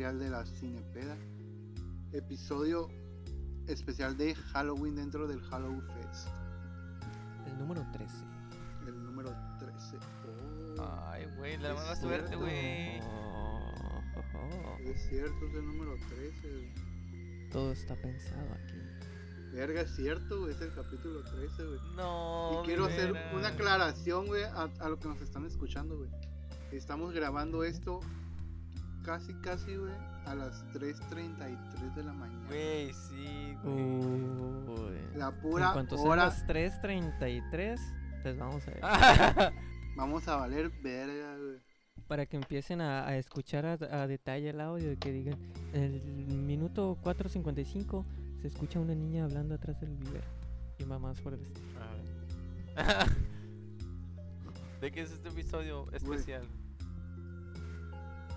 especial de la Cinepeda. Episodio especial de Halloween dentro del Halloween Fest. El número 13. El número 13. Oh, Ay, güey, la mala suerte, güey. Oh, es cierto, es el número 13. güey. Todo está pensado aquí. Verga, es cierto, güey, es el capítulo 13, güey. No. Y quiero hacer una aclaración, güey, a, a lo que nos están escuchando, güey. Estamos grabando esto casi, casi, güey, a las 3.33 de la mañana. Güey, sí, güey. Uy. La En pura cuanto sean hora las 3.33, les vamos a ver. Vamos a valer verga, güey. Para que empiecen a, a escuchar a, a detalle el audio y que digan, en el minuto 4.55 se escucha una niña hablando atrás del vivero. Y mamás por el estilo. A ver. ¿De qué es este episodio especial?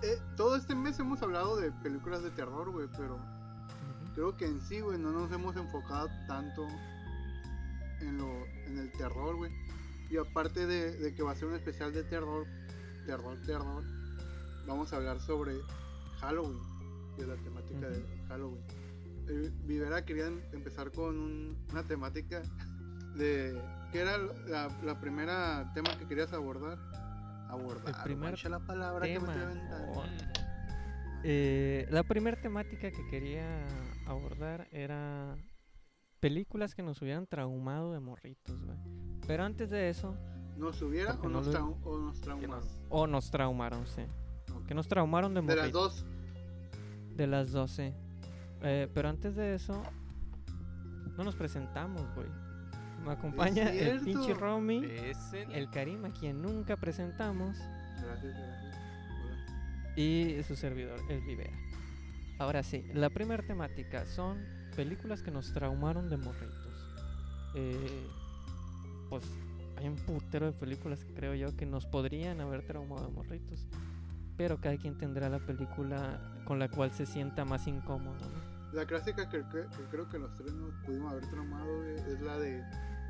Eh, todo este mes hemos hablado de películas de terror, güey, pero creo que en sí, güey, no nos hemos enfocado tanto en, lo, en el terror, güey. Y aparte de, de que va a ser un especial de terror, terror, terror, vamos a hablar sobre Halloween, de la temática de Halloween. Eh, Vivera quería em- empezar con un- una temática de... ¿Qué era la, la primera tema que querías abordar? Abordar, primer mancha la palabra que me tema. Oh. Eh, la primera temática que quería abordar era películas que nos hubieran traumado de morritos, güey. Pero antes de eso, ¿Nos hubiera Porque o no nos, lo- o nos traumaron? nos- o nos traumaron, sí. Que nos traumaron de De morritos. las dos. De las 12. Eh, pero antes de eso, no nos presentamos, güey. Me acompaña el pinche Romy, Es el... el Karim, a quien nunca presentamos, Gracias, gracias. Hola. y su servidor, el Vivera. Ahora sí, la primera temática son películas que nos traumaron de morritos. Eh, pues hay un putero de películas, creo yo, que nos podrían haber traumado de morritos. Pero cada quien tendrá la película con la cual se sienta más incómodo, ¿no? La clásica que, que- que creo que los tres nos pudimos haber traumado güey, es la de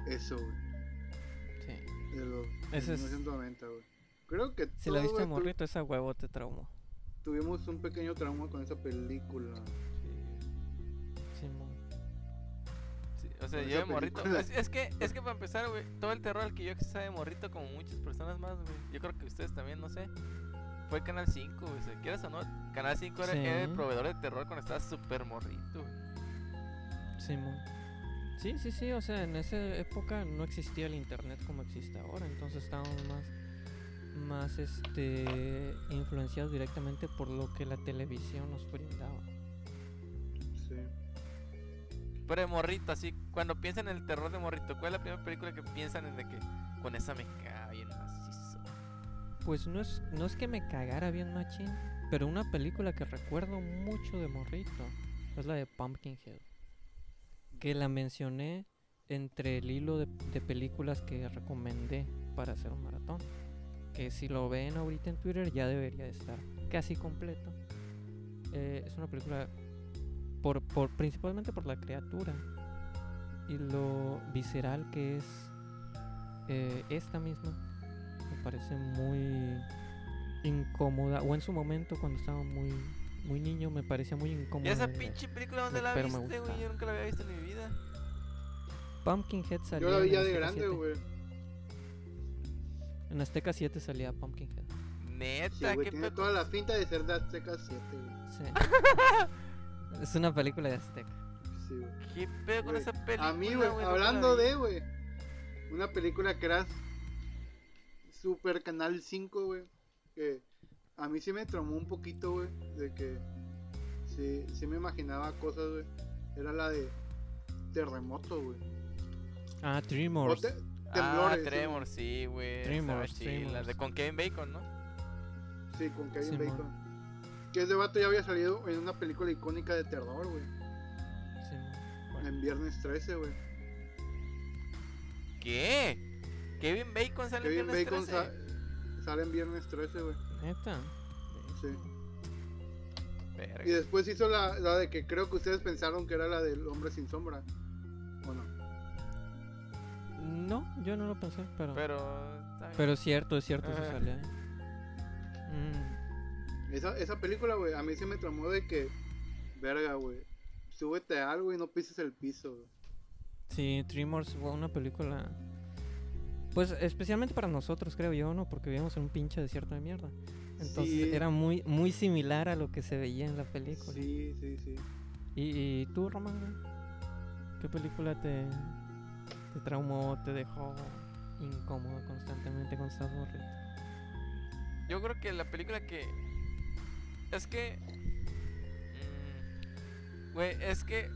eso, güey. Sí. De los Ese es- 1990, güey. Creo que Si la viste tu- morrito, esa huevo te traumó. tuvimos un pequeño trauma con esa película. Simón. Sí, o sea, Con yo de morrito. Es, es que, es que para empezar, güey, todo el terror al que yo accesé de morrito, como muchas personas más, güey. Yo creo que ustedes también, no sé. Fue Canal 5, güey. Si quieras o no, Canal 5 era, Sí. era el proveedor de terror cuando estaba súper morrito, güey. Simón. Sí, sí, sí, o sea, en esa época no existía el internet como existe ahora, entonces estábamos más, más este, influenciados directamente por lo que la televisión nos brindaba. Sí. Pero de morrito, así, cuando piensan en el terror de morrito, ¿cuál es la primera película que piensan en de que con esa me caga bien macizo? Pues no es, no es que me cagara bien machín, pero una película que recuerdo mucho de morrito es la de Pumpkinhead. Que la mencioné entre el hilo de, de películas que recomendé para hacer un maratón. Que si lo ven ahorita en Twitter ya debería de estar casi completo. Eh, es una película por, por, principalmente por la criatura y lo visceral que es eh, esta misma me parece muy incómoda o en su momento cuando estaba muy muy niño me parecía muy incómoda ¿Y esa pinche película dónde la viste, güey? Yo nunca la había visto vida. Pumpkinhead salía Yo la vi en ya de Azteca grande, 7. güey. en Azteca 7 salía Pumpkinhead Neta, Sí, qué tiene pedo. toda la finta de ser de Azteca 7, güey. sí es una película de Azteca Sí, güey. ¿Qué pedo con esa película? A mí, güey, hablando de, güey, una película que era Super Canal 5, güey, que a mí sí me traumó un poquito, güey, de que sí, sí me imaginaba cosas, güey. Era la de Terremoto, güey. Ah Tremors te- Ah, temblores. sí, güey. Tremors, chila, Tremors. De con Kevin Bacon, ¿no? Sí, con Kevin. Bacon. Que ese vato ya había salido en una película icónica de terror, güey. Sí, mo- En Viernes 13, güey. ¿Qué? Kevin Bacon sale Kevin en Viernes Bacon 13? sa- sale en Viernes 13, güey. neta Sí. Verga. Y después hizo la, la de que creo que ustedes pensaron que era la del hombre sin sombra. ¿O no? yo no lo pensé pero Pero. pero es cierto es cierto Ajá. sale ahí Mm, Esa, esa película, güey, a mí se me tramó de que, verga, güey, súbete a algo y no pises el piso, güey. Sí, Tremors fue una película. Pues especialmente para nosotros, creo yo, ¿no? Porque vivimos en un pinche desierto de mierda. Entonces Sí. era muy, muy similar a lo que se veía en la película. Sí, sí, sí. ¿Y, y tú, Román? güey? ¿Qué película te, te traumó, te dejó incómodo constantemente con morrito? Yo creo que la película que. Es que. mm, Güey, es que.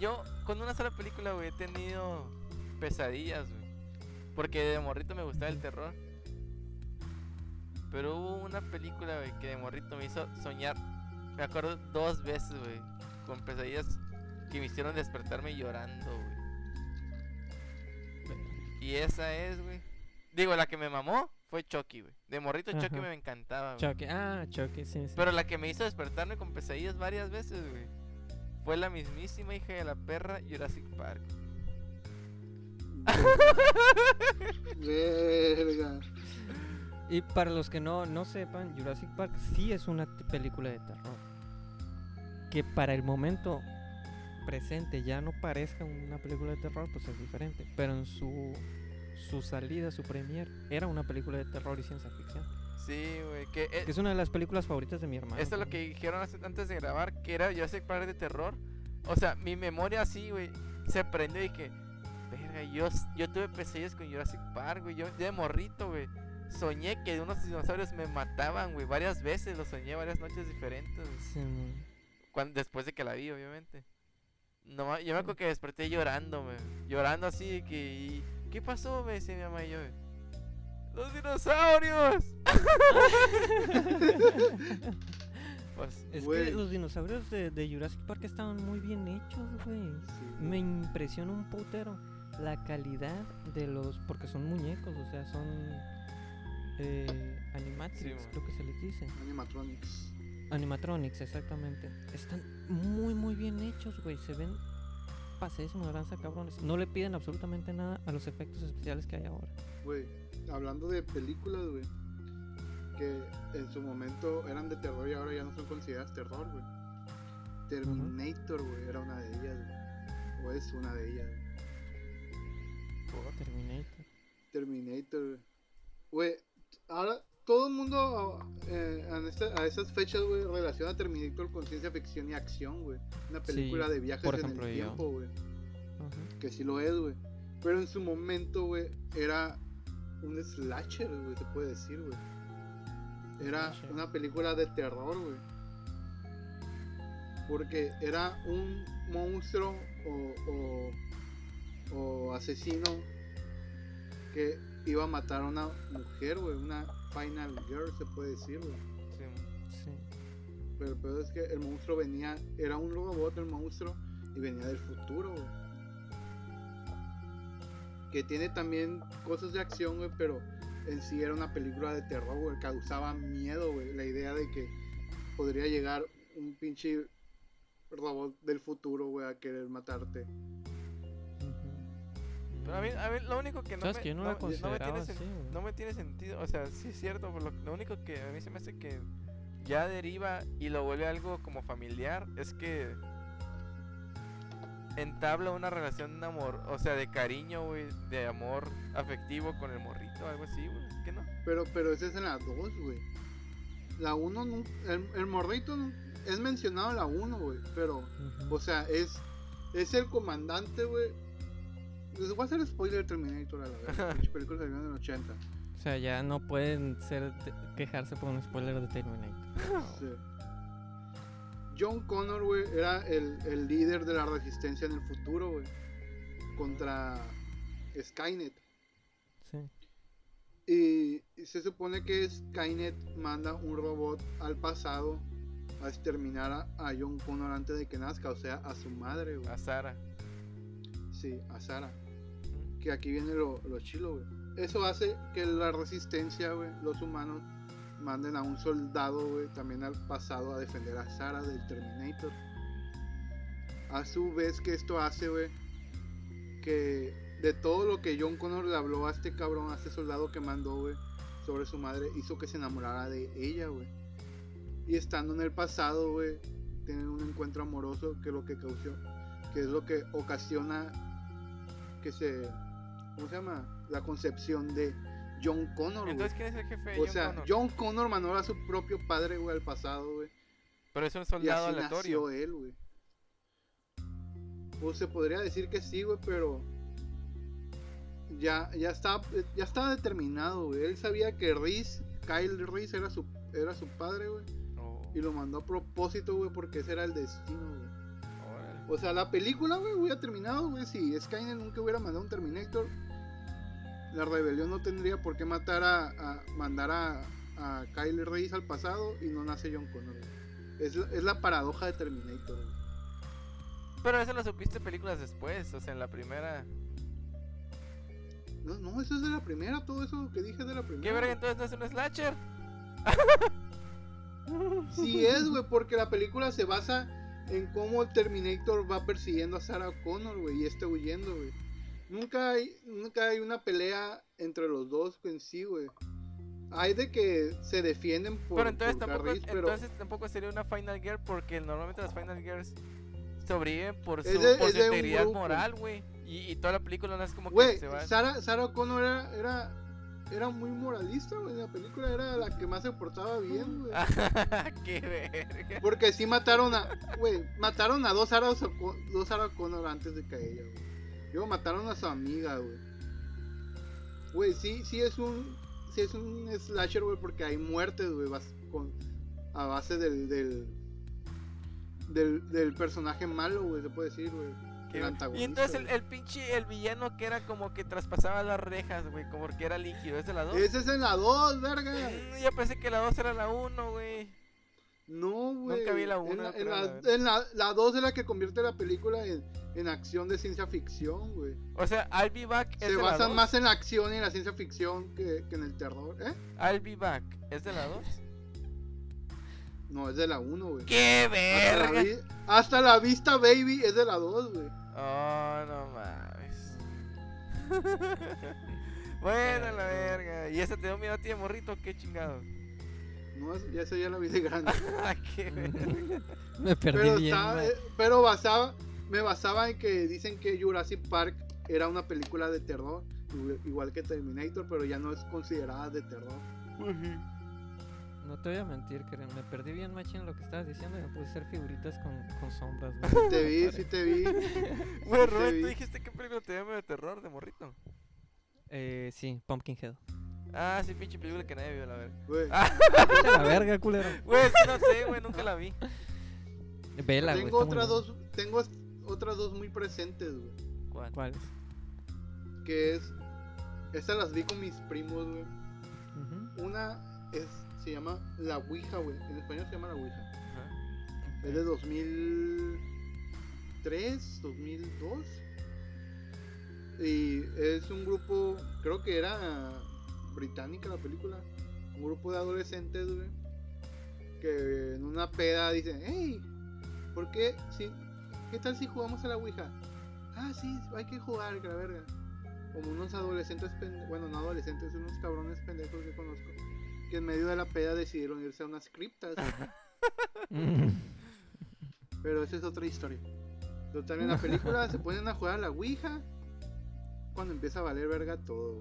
Yo con una sola película, güey, he tenido pesadillas, güey. Porque de morrito me gustaba el terror. Pero hubo una película, güey, que de morrito me hizo soñar. Me acuerdo dos veces, güey. Con pesadillas que me hicieron despertarme llorando, güey. Y esa es, güey. Digo, la que me mamó fue Chucky, güey. De morrito Chucky Ajá. me encantaba, güey. Chucky, ah, Chucky, sí, sí. Pero la que me hizo despertarme con pesadillas varias veces, güey. Fue la mismísima hija de la perra Jurassic Park. Verga. Y para los que no, no sepan, Jurassic Park sí es una película de terror. Que para el momento presente ya no parezca una película de terror, pues es diferente. Pero en su, su salida, su premier, era una película de terror y ciencia ficción. Sí, güey. Que, eh, Que es una de las películas favoritas de mi hermano. esto es lo que dijeron antes de grabar, que era Jurassic Park de terror. O sea, mi memoria así, güey, se prendió y que, verga, yo, yo tuve pesadillas con Jurassic Park, güey. Yo de morrito, güey. Soñé que unos dinosaurios me mataban, güey. Varias veces, lo soñé varias noches diferentes, güey. Sí. Cuando, después de que la vi, obviamente. No, yo me acuerdo que desperté llorando, güey. Llorando así de que... y, ¿Qué pasó? Me decía mi mamá y yo. ¡Los dinosaurios! pues, Es que los dinosaurios de, de Jurassic Park estaban muy bien hechos, güey. Sí, Me impresiona un putero la calidad de los. Porque son muñecos, o sea, son. Eh, animatronics, Sí, creo que se les dice. Animatronics. Animatronics, exactamente. Están muy, muy bien hechos, güey. Se ven pasadísimos de lanza, cabrones. No le piden absolutamente nada a los efectos especiales que hay ahora. Güey, hablando de películas, güey, que en su momento eran de terror y ahora ya no son consideradas terror, güey. Terminator, güey, era una de ellas, güey. O es una de ellas. güey. Terminator. Terminator. Güey, ahora todo el mundo eh, esta- a esas fechas, güey, relaciona Terminator con ciencia ficción y acción, güey. Una Sí, película de viajes por en el yo. tiempo, güey. Ajá. Que sí lo es, güey. Pero en su momento, güey, era un slasher, güey, se puede decir, güey. Era Slasher. una película de terror, güey. Porque era un monstruo o, o, o asesino que iba a matar a una mujer, güey. Una final girl, se puede decir, güey. sí, Sí. Pero el peor es que el monstruo venía, era un robot el monstruo y venía del futuro, güey. Que tiene también cosas de acción, güey, pero en sí era una película de terror, güey. Causaba miedo, güey. La idea de que podría llegar un pinche robot del futuro, güey, a querer matarte. Pero a mí, a mí lo único que no ¿Sabes me, que yo no, no, la no me tiene así, sen- güey? no me tiene sentido. O sea, sí es cierto. Por lo, lo único que a mí se me hace que ya deriva y lo vuelve algo como familiar es que entabla una relación de amor, o sea, de cariño, güey, de amor afectivo con el morrito, algo así, güey. ¿Qué no? Pero, pero ese es en la 2, güey. La 1, el, el morrito es mencionado en la 1, güey. Pero. O sea, es, es el comandante, güey. Les voy a hacer spoiler de Terminator a la vez. Película salió en el 80. O sea, ya no pueden ser quejarse por un spoiler de Terminator. Sí. John Connor, güey, era el, el líder de la resistencia en el futuro, güey. Contra Skynet. Sí. Y, y se supone que Skynet manda un robot al pasado a exterminar a, a John Connor antes de que nazca, o sea, a su madre, güey. A Sara. Sí, a Sarah. Que aquí viene lo, lo chilo. Eso hace que la resistencia, güey, los humanos manden a un soldado, güey, también al pasado a defender a Sara del Terminator. A su vez que esto hace, güey, que de todo lo que John Connor le habló a este cabrón, a este soldado que mandó, güey, sobre su madre, hizo que se enamorara de ella, güey. Y estando en el pasado, güey, tienen un encuentro amoroso que es lo que causó, que es lo que ocasiona que se, ¿cómo se llama? La concepción de John Connor. Entonces, ¿quién es el jefe de O John sea, Connor? John Connor mandó a su propio padre, güey, al pasado, güey. Pero es un Y soldado así aleatorio. nació él, güey. Pues se podría decir que sí, güey, pero ya, ya está, ya estaba determinado, güey. Él sabía que Reese, Kyle Reese era su, era su padre, güey. Oh, Y lo mandó a propósito, güey, porque ese era el destino, güey. O sea, la película, güey, hubiera terminado, güey. Si Skynet nunca hubiera mandado un Terminator, la rebelión no tendría por qué matar a, a- mandar a, a Kyle Reese al pasado y no nace John Connor. Es, la- es la paradoja de Terminator, güey. Pero eso lo supiste películas después, o sea, en la primera. No, no, eso es de la primera, todo eso que dije es de la primera. ¿Qué verga entonces no es un slasher? Sí es, güey, porque la película se basa en cómo el Terminator va persiguiendo a Sarah Connor, güey, y está huyendo, güey. Nunca hay, nunca hay una pelea entre los dos en sí, güey. Hay de que se defienden por, pero entonces por tampoco, pero entonces tampoco sería una Final Girl porque normalmente las Final Girls sobreviven por su, de- por su integridad moral, güey. Y, y toda la película no es como que se va. Sarah, Sarah Connor era, era, era muy moralista, güey, en la película era la que más se portaba bien, güey. ¡Qué verga! Porque sí mataron a, güey, mataron a dos Sarah, dos Sarah Connor antes de que ella, güey. Luego mataron a su amiga, güey. Güey, sí, sí es un, sí es un slasher, güey, porque hay muertes, güey, con, a base del, del, del, del personaje malo, güey, se puede decir, güey. Y entonces el, el pinche, el villano que era como que traspasaba las rejas, güey, como que era líquido, ¿es de la 2? Ese es en la 2, verga. Mm, Yo pensé que la 2 era la 1, güey. No, güey. Nunca vi la uno, En la, en la, la verdad. en la, la 2 es la que convierte la película en, en acción de ciencia ficción, güey. O sea, I'll Be Back es Se de la basa 2. más en la acción y en la ciencia ficción que, que en el terror, ¿eh? I'll Be Back es de la 2. No, es de la 1, güey. ¡Qué Hasta, verga! vi- hasta la vista, baby, es de la 2, güey. Oh, no mames. bueno, la verga. ¿Y esa te dio miedo a ti de morrito? ¿Qué chingado? No, ya eso ya la vi de grande. ¿Qué verga? Me perdí pero, bien. eh, pero basaba, me basaba en que dicen que Jurassic Park era una película de terror, igual- que Terminator, pero ya no es considerada de terror. No te voy a mentir, que me perdí bien machín lo que estabas diciendo y me puse a hacer figuritas con, con sombras. güey. Te vi, sí te vi. Güey, Rubén. ¿tú dijiste qué película te miedo de terror de morrito? Eh, sí, Pumpkinhead. Ah, sí, pinche película que nadie vio, la verga. Güey. Ah, la verga, culero. Güey, es que no sé, güey, nunca la vi. Vela, güey. tengo otras dos, tengo otras dos muy presentes, güey. ¿Cuál? ¿Cuáles? Que es, estas las vi con mis primos, güey. Una es, se llama La Ouija, güey. En español se llama La Ouija. Ajá. Es de 2003, 2002. Y es un grupo, creo que era británica la película. Un grupo de adolescentes, güey. Que en una peda dicen, hey, ¿por qué? Si, ¿Qué tal si jugamos a la Ouija? Ah, sí, hay que jugar, que la verga. Como unos adolescentes, bueno, no adolescentes, unos cabrones pendejos que conozco. Que en medio de la peda decidieron irse a unas criptas. Pero esa es otra historia. Total, en la película se ponen a jugar a la Ouija. Cuando empieza a valer verga todo.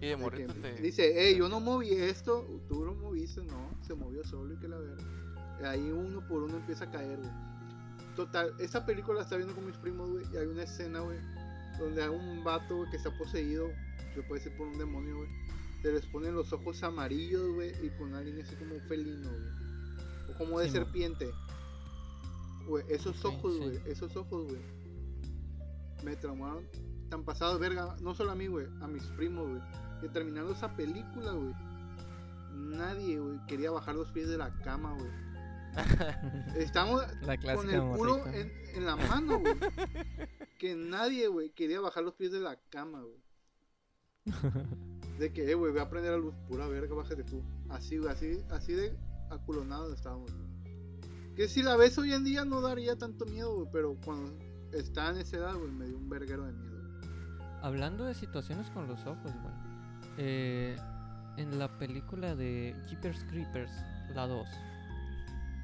Y de morrito te. Dice, hey, yo no moví esto. Tú lo moviste, no. Se movió solo y que la verga. Ahí uno por uno empieza a caer, güey. Total, esta película la está viendo con mis primos, güey. Y hay una escena, güey. Donde hay un vato, güey, que está poseído. Se puede ser por un demonio, güey. Se les ponen los ojos amarillos, güey. Y con una línea así como felino, güey. O como de Sí, serpiente. Güey, esos ojos, sí. güey. Esos ojos, güey. Me traumaron tan pasados, verga. No solo a mí, güey. A mis primos, güey. Que terminando esa película, güey. Nadie, güey, quería bajar los pies de la cama, güey. Estamos con el culo en, en la mano, güey. Que nadie, güey, quería bajar los pies de la cama, güey. De que, eh, güey, voy a prender la luz. Pura verga, bájate tú. Así, güey, así, así de aculonados estábamos, güey. Que si la ves hoy en día no daría tanto miedo, güey. Pero cuando está en esa edad, güey, me dio un verguero de miedo. Hablando de situaciones con los ojos, güey. Eh, en la película de Jeepers Creepers, la 2,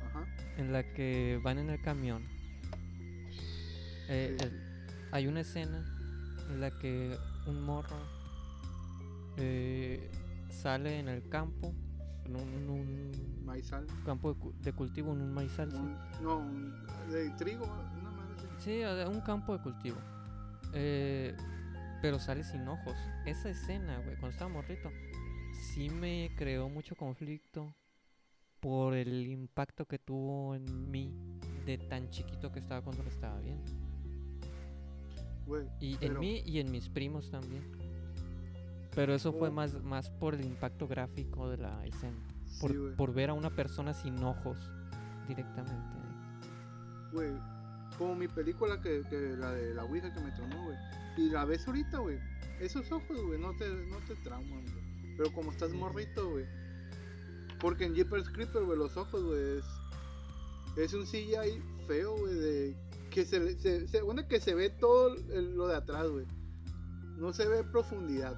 Ajá. en la que van en el camión. Eh, Sí. el- hay una escena en la que un morro eh, sale en el campo, en un, en un Maizal. campo de, cu- de cultivo, en un maizal. sí. No, un- de trigo, una madre así. Sí, un campo de cultivo. Eh, pero sale sin ojos. Esa escena, güey, cuando estaba morrito, sí me creó mucho conflicto por el impacto que tuvo en mí de tan chiquito que estaba cuando lo estaba viendo. Güey, Y en mí y en mis primos también. Pero eso fue más, más por el impacto gráfico de la escena. Por, sí, por ver a una persona sin ojos directamente. Güey, como mi película que, que la de la Ouija que me tronó, güey. Y la ves ahorita, güey. Esos ojos, güey, no te, no te trauman, güey. Pero como estás morrito, güey. Porque en Jeepers Creeper, güey, los ojos, güey, es, es un CGI feo, güey, de que se, se, se bueno, que se ve todo el- lo de atrás, güey. No se ve profundidad.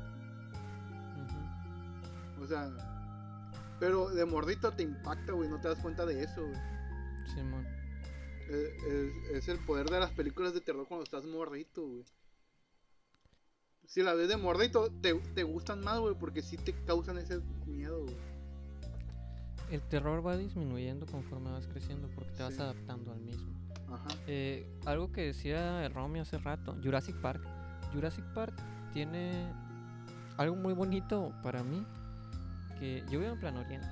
O sea, pero de mordito te impacta, güey, no te das cuenta de eso, güey. Simón. Eh, Es, es el poder de las películas de terror cuando estás mordito, güey. Si la ves de mordito, te, te gustan más, güey, porque sí te causan ese miedo, güey. El terror va disminuyendo conforme vas creciendo porque te vas adaptando al mismo. Ajá. Eh, algo que decía Romy hace rato, Jurassic Park. Jurassic Park tiene algo muy bonito para mí, que yo vivo en Plan Oriente.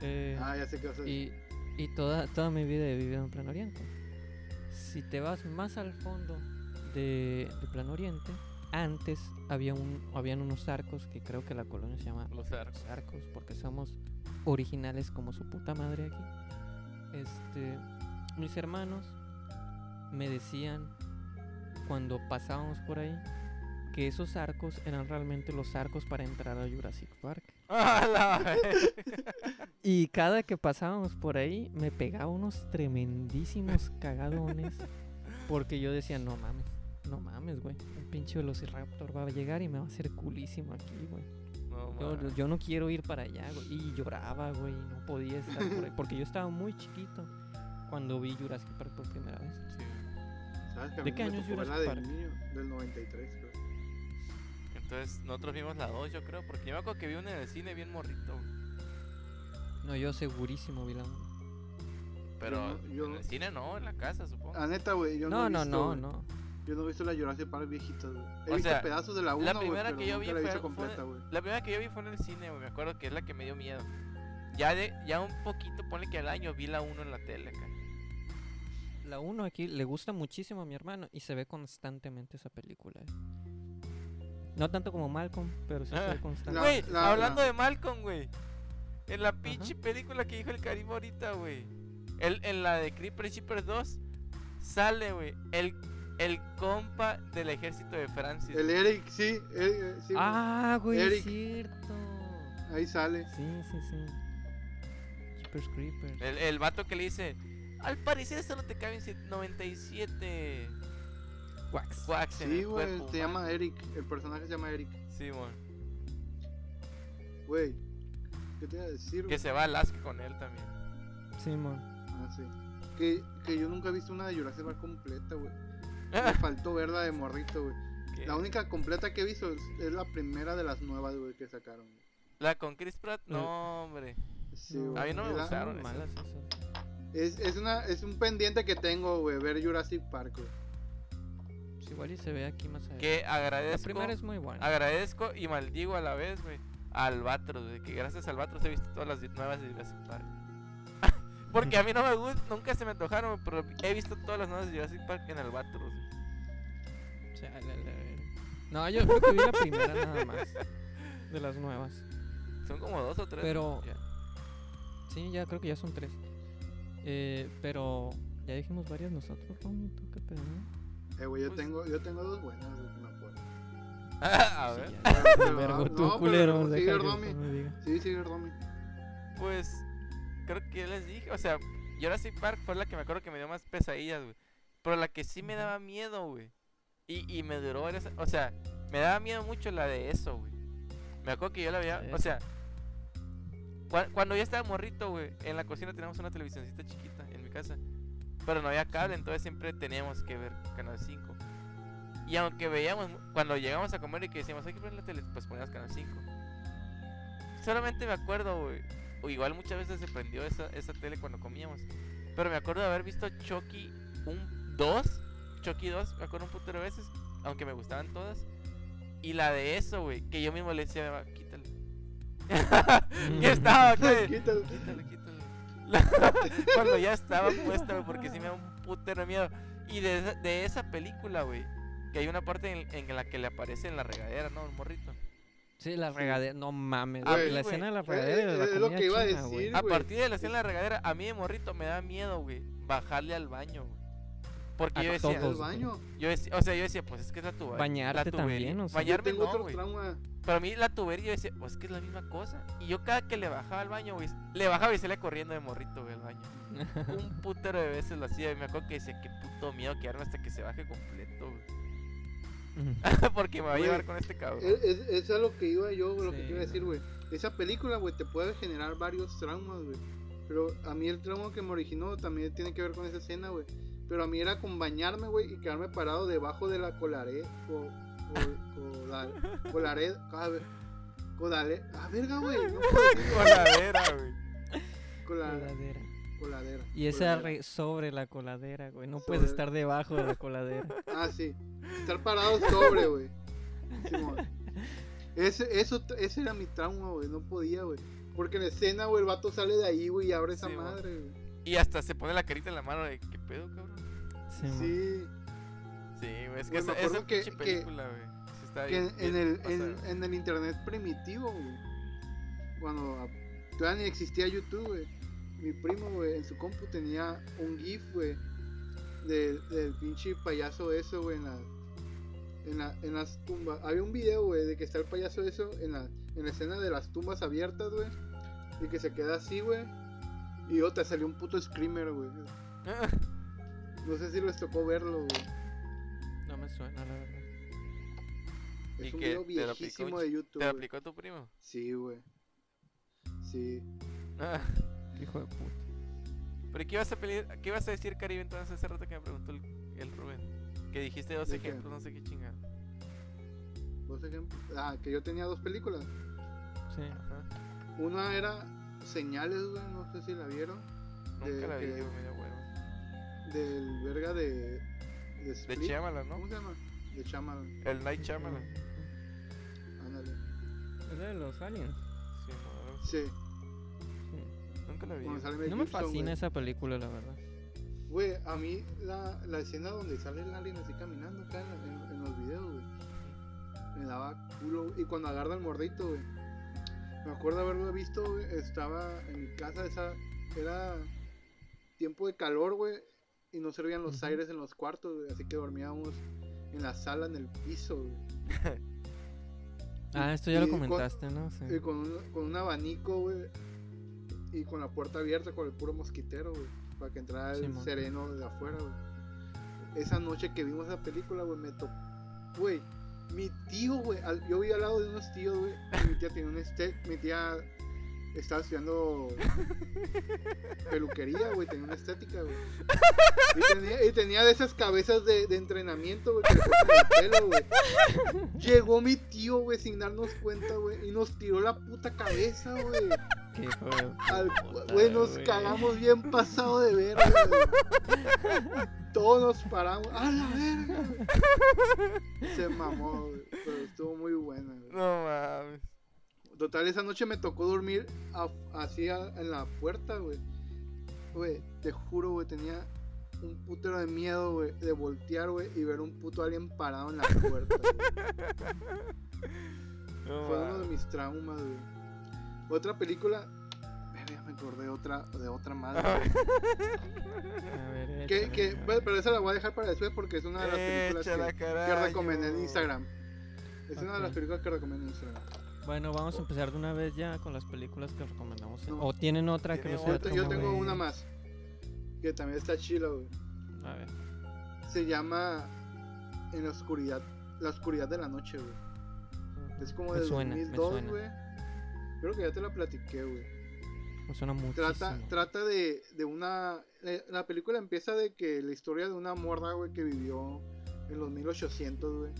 Eh, Ah, ya sé qué vas a decir. y y toda, toda mi vida he vivido en Plan Oriente. Si te vas más al fondo de, de Plan Oriente, antes había un, habían unos arcos que creo que la colonia se llama Los arcos. los arcos porque somos originales como su puta madre aquí. Este, mis hermanos me decían cuando pasábamos por ahí que esos arcos eran realmente los arcos para entrar a Jurassic Park. Y cada que pasábamos por ahí me pegaba unos tremendísimos cagadones porque yo decía, no mames, no mames, güey. Un pinche velociraptor va a llegar y me va a hacer culísimo aquí, güey. No, Yo, mames. yo no quiero ir para allá, güey. Y lloraba, güey. No podía estar por ahí. Porque yo estaba muy chiquito cuando vi Jurassic Park por primera vez. Sí. ¿Sabes que ¿de qué año es Jurassic la del Park? niño, del 93, creo. Entonces nosotros vimos la 2, yo creo, porque yo me acuerdo que vi una en el cine bien morrito. güey. No, yo segurísimo vi la. Pero yo- en el cine no, en la casa, supongo. Ah, neta, güey, yo no, No, no, visto, no, no. Yo no he visto la Jurassic Park viejita, güey. He O visto sea, pedazos de la 1, la primera pero que yo vi la he fue- visto fue- completa, güey. La primera que yo vi fue en el cine, güey. Me acuerdo que es la que me dio miedo. Ya de ya un poquito, ponle que al año vi la 1 en la tele acá. La 1 aquí le gusta muchísimo a mi hermano y se ve constantemente esa película. eh. No tanto como Malcolm, pero sí se Ah, ve constante. La- Güey, la- hablando la- de Malcolm, güey. En la pinche película que dijo el Caribe ahorita, güey. El, en la de Creeper Shippers 2 sale, güey, el, el compa del ejército de Francis. El Eric, sí, eh, eh, sí, güey. Ah, güey, es Eric. cierto. ahí sale. Sí, sí, sí. Jeepers Creepers. El, el vato que le dice, al parecer solo te caben siete- 97 Wax. wax en Sí, el güey, cuerpo se llama humano". Eric, el personaje se llama Eric. Sí, mon. Güey, ¿qué te iba a decir, Que güey? se va a Alaska con él también. Simón. Ah, sí. Que, que yo nunca he visto una de Jurassic Park completa, güey. Me faltó verla de morrito, güey. La única completa que he visto es, es la primera de las nuevas, güey, que sacaron. güey. La con Chris Pratt, no, hombre. Sí, güey. A mí no me Es la- gustaron malas. Es, es, una, es un pendiente que tengo, güey, ver Jurassic Park, güey. Pues igual y se ve aquí más adelante. Que La agradezco, primera es muy buena. agradezco y maldigo a la vez, güey. Albatros, güey. Que gracias a Albatros he visto todas las nuevas de Jurassic Park. Porque a mí no me gusta, nunca se me antojaron, pero he visto todas las nuevas de Jurassic Park en la verga. No, yo creo que vi la primera nada más. De las nuevas. Son como dos o tres. Pero- ya. Sí, ya creo que ya son tres. Eh, pero ya dijimos varias nosotros, Romy, ¿tú qué pedo? no? Eh, güey, yo Pues- tengo, yo tengo dos buenas, que me acuerdo. a Sí, ver. ya. Vergo, ah, tú, no, pero culero. sigue Romy. Sí, sigue Romy. Pues que ya les dije, o sea, Jurassic Park fue la que me acuerdo que me dio más pesadillas, güey. Pero la que sí me daba miedo, güey. Y, y me duró varias, o sea, me daba miedo mucho la de eso, güey. Me acuerdo que yo la veía, o sea, cua- cuando yo estaba morrito, güey, en la cocina teníamos una televisioncita chiquita en mi casa. Pero no había cable, entonces siempre teníamos que ver Canal 5. Y aunque veíamos, cuando llegamos a comer y que decíamos, hay que poner la tele, pues poníamos Canal 5. Solamente me acuerdo, güey. O igual muchas veces se prendió esa, esa tele cuando comíamos. Pero me acuerdo de haber visto Chucky un 2. Chucky 2, me acuerdo un putero de veces. Aunque me gustaban todas. Y la de eso, güey. Que yo mismo le decía, quítale. que estaba, güey. Quítalo. Quítale, quítale. Cuando ya estaba puesta, güey, porque sí me da un putero de miedo. Y de esa, de esa película, güey, que hay una parte en, en la que le aparece en la regadera, ¿no? Un morrito. Sí, la regadera. No mames. Ah, sí, la escena de la Eh, regadera de la es lo comida que iba a decir. güey. Sí, A partir de la escena de la regadera, a mí de morrito me da miedo, güey, bajarle al baño, güey. Porque A yo decía, todos. Baño. yo decía, o sea, yo decía, pues es que es la tubería. Bañarte también, o sea. Yo Bañarme tengo no, otro trauma. Pero a mí la tubería yo decía, pues es que es la misma cosa. Y yo cada que le bajaba al baño, güey, le bajaba y salía corriendo de morrito, güey, al baño. Un putero de veces lo hacía y me acuerdo que decía, qué puto miedo quedarme hasta que se baje completo, güey. Porque me va a llevar con este cabrón. Es, es, es a lo que iba yo, lo que Sí, te iba a decir, güey. Esa película, güey, te puede generar varios traumas, güey. Pero a mí el trauma que me originó también tiene que ver con esa escena, güey. Pero a mí era con bañarme, güey, y quedarme parado debajo de la colaré. O, o, codal, colaré. A ver. Codale. Ah, verga, güey. No. Coladera, güey. Cola- Coladera. Coladera. Y esa coladera. re- sobre la coladera, güey. No Sobre- puedes estar debajo de la coladera. Ah, sí. Estar parado sobre, güey. Ese, eso, ese era mi trauma, güey. No podía, güey. Porque en la escena, güey, el vato sale de ahí, güey, y abre esa Sí, madre, güey. Y hasta se pone la carita en la mano de, ¿qué pedo, cabrón? Sí. Sí. Sí, güey, es que me esa, esa que- pinche que- película, güey. sí está Que en, bien- en bien el, en, en el internet primitivo, güey. Cuando a- todavía ni existía YouTube, güey. Mi primo, güey, en su compu tenía un GIF, güey. Del, del pinche payaso eso, güey, en la, en, la, en las tumbas. Había un video, güey, de que está el payaso eso en la, en la escena de las tumbas abiertas, güey. Y que se queda así, güey. Y otra salió un puto screamer, güey. No sé si les tocó verlo, güey. No me suena, la verdad. Es ¿Y un video ¿Te lo aplicó viejísimo de YouTube. ¿Te aplicó tu primo? Sí, güey. Sí. Hijo de puta. ¿Pero qué ibas a, pedir, qué ibas a decir, Caribe, entonces hace rato que me preguntó el, el Rubén? Que dijiste dos ¿De qué? ejemplos, no sé qué chingada. Dos ejemplos. Ah, que yo tenía dos películas. Sí. Ajá. Una era Señales, güey, no sé si la vieron. Nunca De- la vi, que- güey, me dio huevo. Del verga de. De, De Split. Shyamalan, ¿no? ¿Cómo se llama? De Chamalan. El Night Shyamalan. Ándale. ¿Es de los aliens? Sí, no, Sí. Nunca la vi. cuando güey. sale Mel No me fascina esa película, la verdad. Güey, a mí la, la escena donde sale el alien así caminando acá en, en- en los videos, güey. Me daba culo. Y cuando agarra el mordito, güey. Me acuerdo haberlo visto, güey. Estaba en mi casa, esa. Era tiempo de calor, güey. Y no servían los aires en los cuartos. Así que dormíamos en la sala, en el piso, güey. Ah, esto ya lo y con- comentaste, ¿no? Sí. Y con un, con un abanico, güey. Y con la puerta abierta con el puro mosquitero, güey. Para que entrara el sereno de afuera, güey. Esa noche que vimos esa película, güey, me tocó. Güey, mi tío, güey. Yo vi al lado de unos tíos, güey. Mi tía tenía un este. Mi tía estaba estudiando peluquería, güey. Tenía una estética, güey. Y tenía, y tenía de esas cabezas de, de entrenamiento, güey, que le el pelo, güey. Llegó mi tío, güey, sin darnos cuenta, güey, y nos tiró la puta cabeza, güey. Al- puta, Güey, nos güey. cagamos bien pasado de verga, güey. Todos nos paramos. ¡A la verga! Se mamó, güey. Pero estuvo muy buena, güey. No mames. Total, esa noche me tocó dormir a- así a- en la puerta, güey. Güey, te juro, güey, tenía un putero de miedo, güey, de voltear, güey, y ver un puto alien parado en la puerta. güey. No Fue uno de mis traumas, güey. Otra película. Verga, me acordé de otra, de otra madre. Ajá. A ver, que, échale, que, bueno, pero esa la voy a dejar para después porque es una de las películas que, que recomendé en Instagram. Es una de las películas que recomendé en Instagram. Bueno, vamos a empezar de una vez ya con las películas que recomendamos. No. ¿O tienen otra que no sea Yo, yo tengo de- una más. Que también está chila, güey. A ver. Se llama En la oscuridad. La oscuridad de la noche, güey. Es como Me del suena, me 2002, suena. güey. Creo que ya te la platiqué, güey. Me suena muchísimo. Trata, trata de, de una. eh, La película empieza de que la historia de una morra, güey, que vivió en los 1800, güey.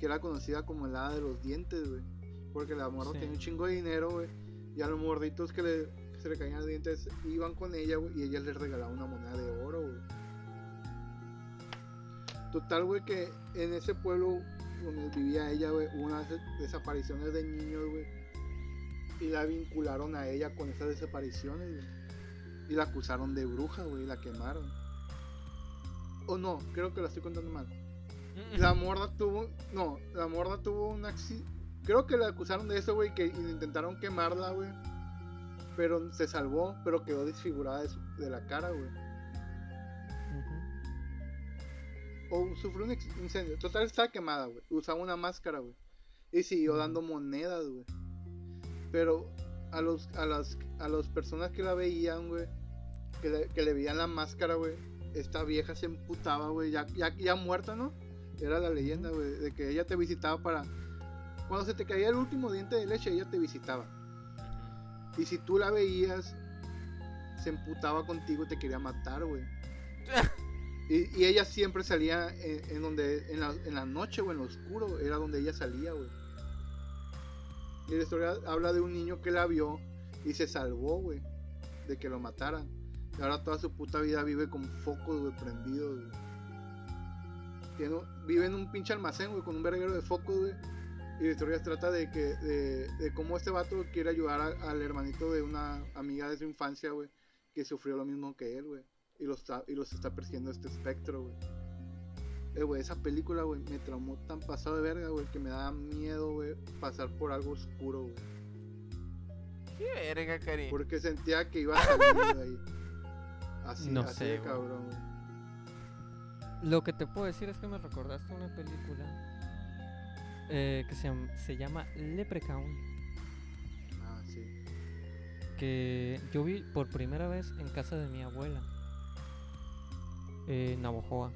Que era conocida como el hada de los dientes, güey. Porque la morra Sí. tenía un chingo de dinero, güey. Y a los morritos que, le, que se le caían los dientes iban con ella, güey. Y ella les regalaba una moneda de oro, güey. Total, güey, que en ese pueblo donde vivía ella, güey, hubo unas desapariciones de niños, güey. Y la vincularon a ella con esas desapariciones, güey. Y la acusaron de bruja, güey, y la quemaron. O no, creo que la estoy contando mal. La morra tuvo. No, la morra tuvo un accidente. Creo que la acusaron de eso, güey, que intentaron quemarla, güey. Pero se salvó, pero quedó desfigurada de, su- de la cara, güey. O sufrió un incendio. Total, estaba quemada, güey. Usaba una máscara, güey. Y siguió dando monedas, güey. Pero a los a las a las personas que la veían, güey, que le, que le veían la máscara, güey, esta vieja se emputaba, güey, ya, ya, ya muerta, ¿no? Era la leyenda, güey, de que ella te visitaba para... Cuando se te caía el último diente de leche, ella te visitaba. Y si tú la veías, se emputaba contigo y te quería matar, güey. Y, y ella siempre salía en, en donde, en la, en la noche o en lo oscuro, era donde ella salía, güey. Y la historia habla de un niño que la vio y se salvó, güey, de que lo mataran. Y ahora toda su puta vida vive con focos, güey, prendidos, güey. Vive en un pinche almacén, güey, con un verguero de focos, güey. Y la historia trata de que, de, de cómo este vato quiere ayudar al hermanito de una amiga de su infancia, güey, que sufrió lo mismo que él, güey. Y los y los está persiguiendo este espectro, güey. Eh, güey, esa película, güey, me traumó tan pasado de verga, güey, que me daba miedo, güey, pasar por algo oscuro, güey. Qué verga, Cari. Porque sentía que iba a salir de ahí. Así, No así sé, de cabrón, güey. Lo que te puedo decir es que me recordaste una película eh, que se, llama- se llama Leprechaun, Ah, sí. que yo vi por primera vez en casa de mi abuela, en Navojoa.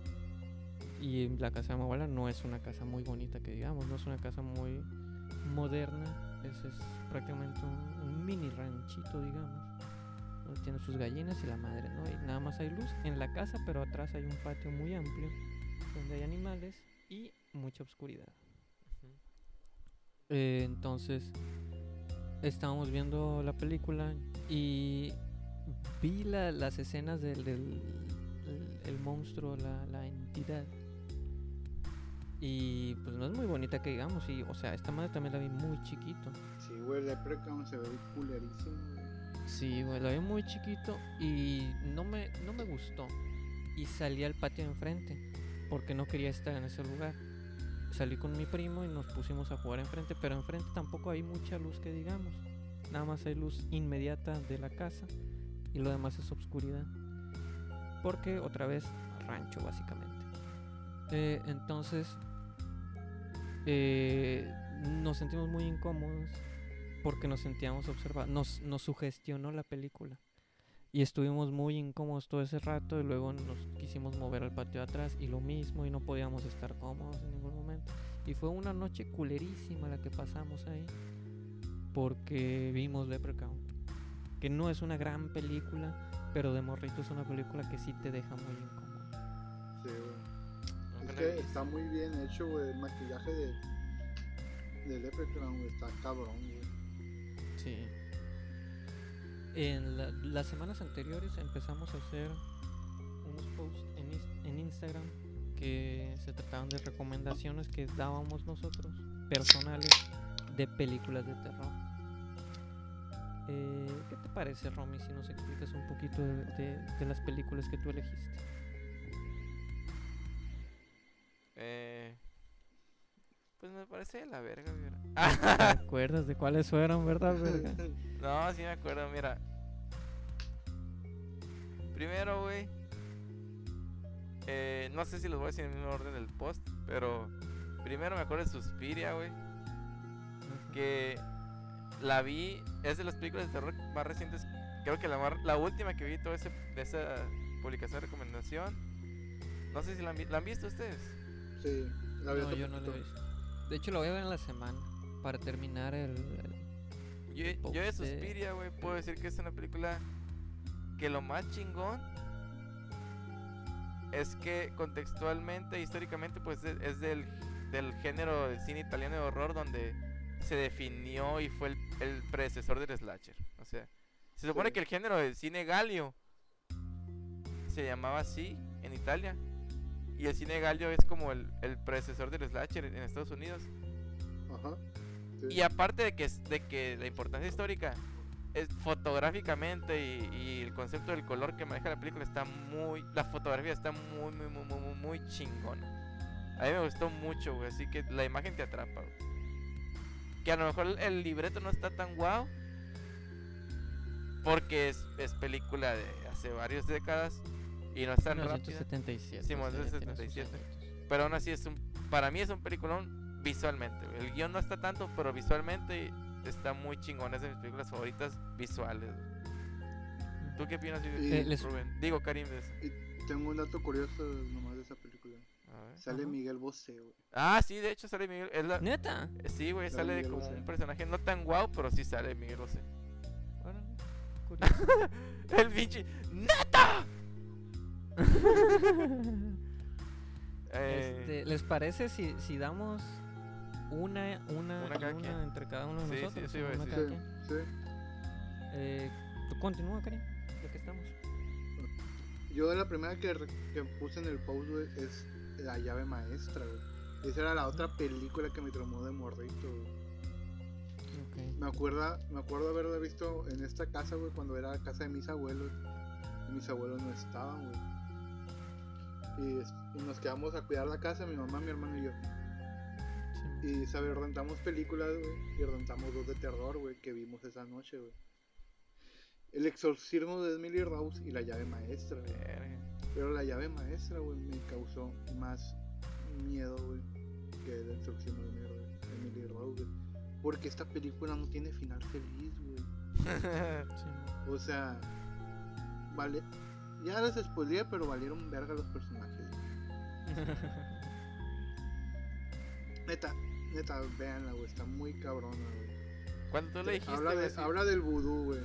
Y la casa de mi abuela no es una casa muy bonita que digamos, no es una casa muy moderna, es, es prácticamente un, un mini ranchito, digamos. donde Tiene sus gallinas y la madre, ¿no? Y nada más hay luz en la casa, pero atrás hay un patio muy amplio donde hay animales y mucha oscuridad. Eh, entonces, estábamos viendo la película y vi la- las escenas del, del- el, el monstruo, la, la entidad. Y pues no es muy bonita que digamos. Y, o sea, esta madre también la vi muy chiquito. Sí, güey, Leprechaun se ve culerísimo, güey. Sí, güey, la vi muy chiquito y no me, no me gustó. Y salí al patio de enfrente porque no quería estar en ese lugar. Salí con mi primo y nos pusimos a jugar enfrente, pero enfrente tampoco hay mucha luz que digamos. Nada más hay luz inmediata de la casa y lo demás es obscuridad. Porque otra vez rancho básicamente. Eh, entonces eh, nos sentimos muy incómodos porque nos sentíamos observados. Nos, nos sugestionó la película. Y estuvimos muy incómodos todo ese rato y luego nos quisimos mover al patio de atrás y lo mismo y no podíamos estar cómodos en ningún momento. Y fue una noche culerísima la que pasamos ahí porque vimos Leprechaun. Que no es una gran película, pero de morrito es una película que sí te deja muy incómodo. Que está muy bien hecho, güey. El maquillaje de, de Leprechaun, está cabrón, güey. Sí. En la- las semanas anteriores empezamos a hacer unos posts en, en Instagram que se trataban de recomendaciones que dábamos nosotros, personales, de películas de terror. Eh, ¿Qué te parece, Romy, si nos explicas un poquito de, de- de las películas que tú elegiste? Pues me parece de la verga, güey. ¿Te acuerdas de cuáles fueron, verdad, verga? No, sí me acuerdo, mira. Primero, güey. eh, no sé si los voy a decir en el mismo orden del post, pero primero me acuerdo de Suspiria, güey. Que la vi, es de las películas de terror más recientes. Creo que la, mar- la última que vi toda ese, de esa publicación de recomendación. No sé si la han, vi- ¿la han visto ustedes. Sí, la vi No, yo no lo he visto. De hecho, lo voy a ver en la semana para terminar el, el- Yo, yo de Suspiria, güey, puedo decir que es una película que lo más chingón es que contextualmente, históricamente, pues es, del, del género de cine italiano de horror donde se definió y fue el, el predecesor del slasher. O sea, se supone Sí. que el género del cine galio se llamaba así en Italia. Y el cine galio es como el, el predecesor del slasher en Estados Unidos. Ajá. sí. Y aparte de que, de que la importancia histórica es fotográficamente y, y el concepto del color que maneja la película está muy. La fotografía está muy, muy, muy, muy, muy, chingona. A mí me gustó mucho, güey. Así que la imagen te atrapa, güey. Que a lo mejor el, el libreto no está tan guau. Porque es, es película de hace varias décadas. Y no es tan rápida. 1977. Simón, o sea, es ya tiene sus 77. añitos. Pero aún así es un. Para mí es un peliculón visualmente. El guion no está tanto, pero visualmente está muy chingón. Es de mis películas favoritas visuales. ¿Tú qué opinas, Y- Eh, les- Rubén? Digo, Karim. Y tengo un dato curioso nomás de esa película. A ver. Sale Ajá. Miguel Bosé, güey. Ah, sí, de hecho sale Miguel. es la- ¿Neta? Sí, güey, Sale como Bosé. un personaje no tan guau, pero sí sale Miguel Bosé. Órale, curioso. El pinche. ¡Neta! Eh, Este, ¿Les parece si, si damos una, una, Una cada entre cada uno de Sí, sí, nosotros? sí, Sí, quien? sí. Eh, continúa, Karim, ya que estamos. Yo la primera que, que puse en el post, güey, es La llave maestra, güey. Esa era la otra película que me traumó de morrito, güey. Me acuerdo, me acuerdo haberla visto en esta casa, güey, cuando era la casa de mis abuelos. Mis abuelos no estaban, güey. Y, nos quedamos a cuidar la casa, mi mamá, mi hermano y yo. Sí. Y, ¿sabes? Rentamos películas, güey. Y rentamos dos de terror, güey, que vimos esa noche, güey. El exorcismo de Emily Rose y la llave maestra, güey. Pero la llave maestra, güey, me causó más miedo, güey, que el exorcismo de Emily Rose- Emily Rose, güey. Porque esta película no tiene final feliz, güey. Sí. O sea, vale. Ya les spoileé, pero valieron verga los personajes. Neta, neta, véanla, güey, está muy cabrona, güey. Cuando tú le dijiste, de- habla del vudú, güey.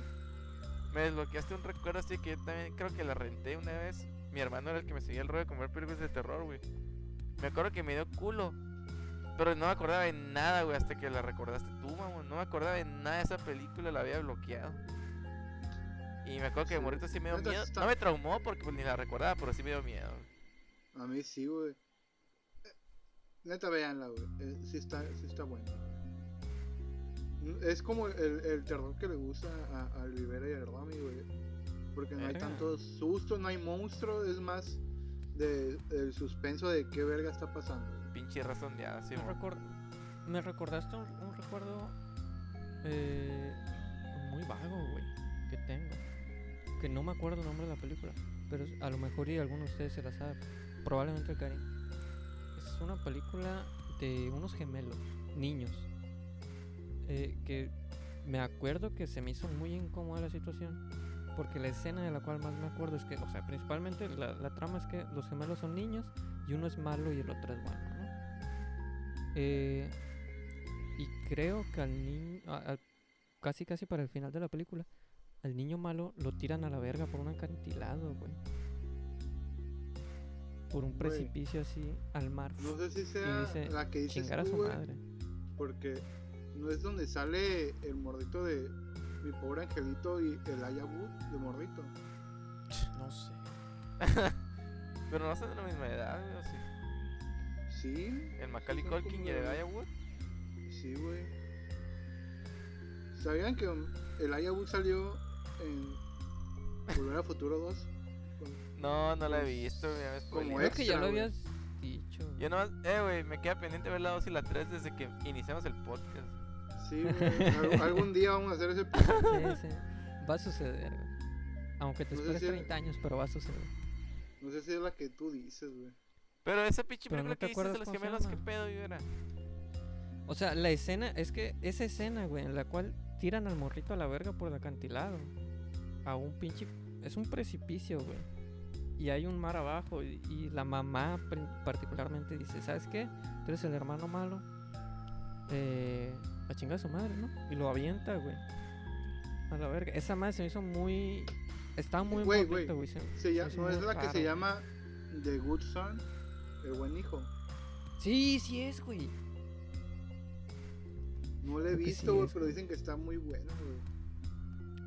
me desbloqueaste un recuerdo así que yo también creo que la renté una vez. Mi hermano era el que me seguía el rollo de comer películas de terror, güey. Me acuerdo que me dio culo. Pero no me acordaba de nada, güey, hasta que la recordaste tú, mamón. No me acordaba de nada de esa película, la había bloqueado. Y me acuerdo que de Sí. morrito sí me dio miedo. está- No me traumó porque pues, ni la recordaba, pero sí me dio miedo. A mí sí, güey. Eh, Neta, véanla, güey. Eh, sí está, sí está buena. Mm, Es como el, el terror que le gusta a, a Rivera y a Rami, güey. Porque no hay tanto susto, no hay monstruo, es más de el suspenso de qué verga está pasando. güey. Pinche razondeada, sí, me, mo. recor- me recordaste un, un recuerdo eh, muy vago, güey, que tengo. No me acuerdo el nombre de la película, pero a lo mejor y alguno de ustedes se la sabe. Probablemente Karim. Es una película de unos gemelos, niños. eh, que me acuerdo que se me hizo muy incómoda la situación. Porque la escena de la cual más me acuerdo es que, o sea, principalmente la, la trama es que los gemelos son niños y uno es malo y el otro es bueno, ¿no? Eh, y creo que al niño, casi casi para el final de la película, al niño malo lo tiran a la verga por un acantilado, güey. Por un Güey. precipicio así al mar. No sé si sea dice, la que dices Chingar a su güey, madre. porque no es donde sale el mordito de mi pobre angelito y el Ayabut de mordito. No sé. Pero no son de la misma edad, ¿o sí? Sí, El Macaulay Culkin como y el Wood. sí, güey. ¿Sabían que el Ayabut salió en Volver al Futuro 2? Con- No, no la he visto, me como. Creo que ya lo habías dicho. Yo nomás, eh, güey, me queda pendiente ver la 2 y la 3 desde que iniciamos el podcast. Sí, güey. Al- algún día vamos a hacer ese. Sí, sí. Va a suceder, güey. Aunque te No esperes si- 30 años, pero va a suceder. No sé si es la que tú dices, güey. Pero esa pinche película no te que dices de acuerdas los gemelos, ¿qué pedo, yo era? O sea, la escena, es que esa escena, güey, en la cual tiran al morrito a la verga por el acantilado. A un pinche. Es un precipicio, güey. Y hay un mar abajo. Y, y la mamá, particularmente, dice: ¿Sabes qué? Tú eres el hermano malo. Eh, a chingar a su madre, ¿no? Y lo avienta, güey. A la verga. Esa madre se me hizo muy. Estaba muy Güey, güey, güey. se- llama, ¿No es la que se llama The Good Son? El buen hijo. Sí, sí es, güey. No la he Creo visto, güey, pero dicen que está muy buena, güey.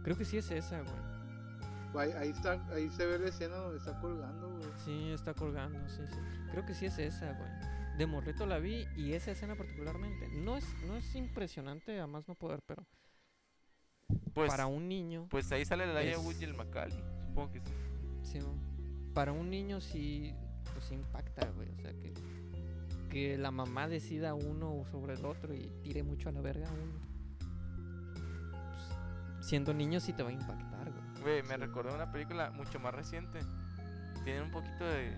Creo que sí es esa, güey. Ahí, ahí está, ahí se ve la escena donde está colgando, güey. Sí, está colgando, sí, sí. Creo que sí es esa, güey. De morrito la vi y esa escena particularmente. No es, no es impresionante, a más no poder, pero Pues, para un niño, pues ahí sale el es- Wood y el Macaulay. Supongo que sí. sí, para un niño sí, pues impacta, güey. O sea, que, que la mamá decida uno sobre el otro y tire mucho a la verga a uno. Siendo niño sí te va a impactar, güey. Güey, me Sí. recordó una película mucho más reciente. Tiene un poquito de.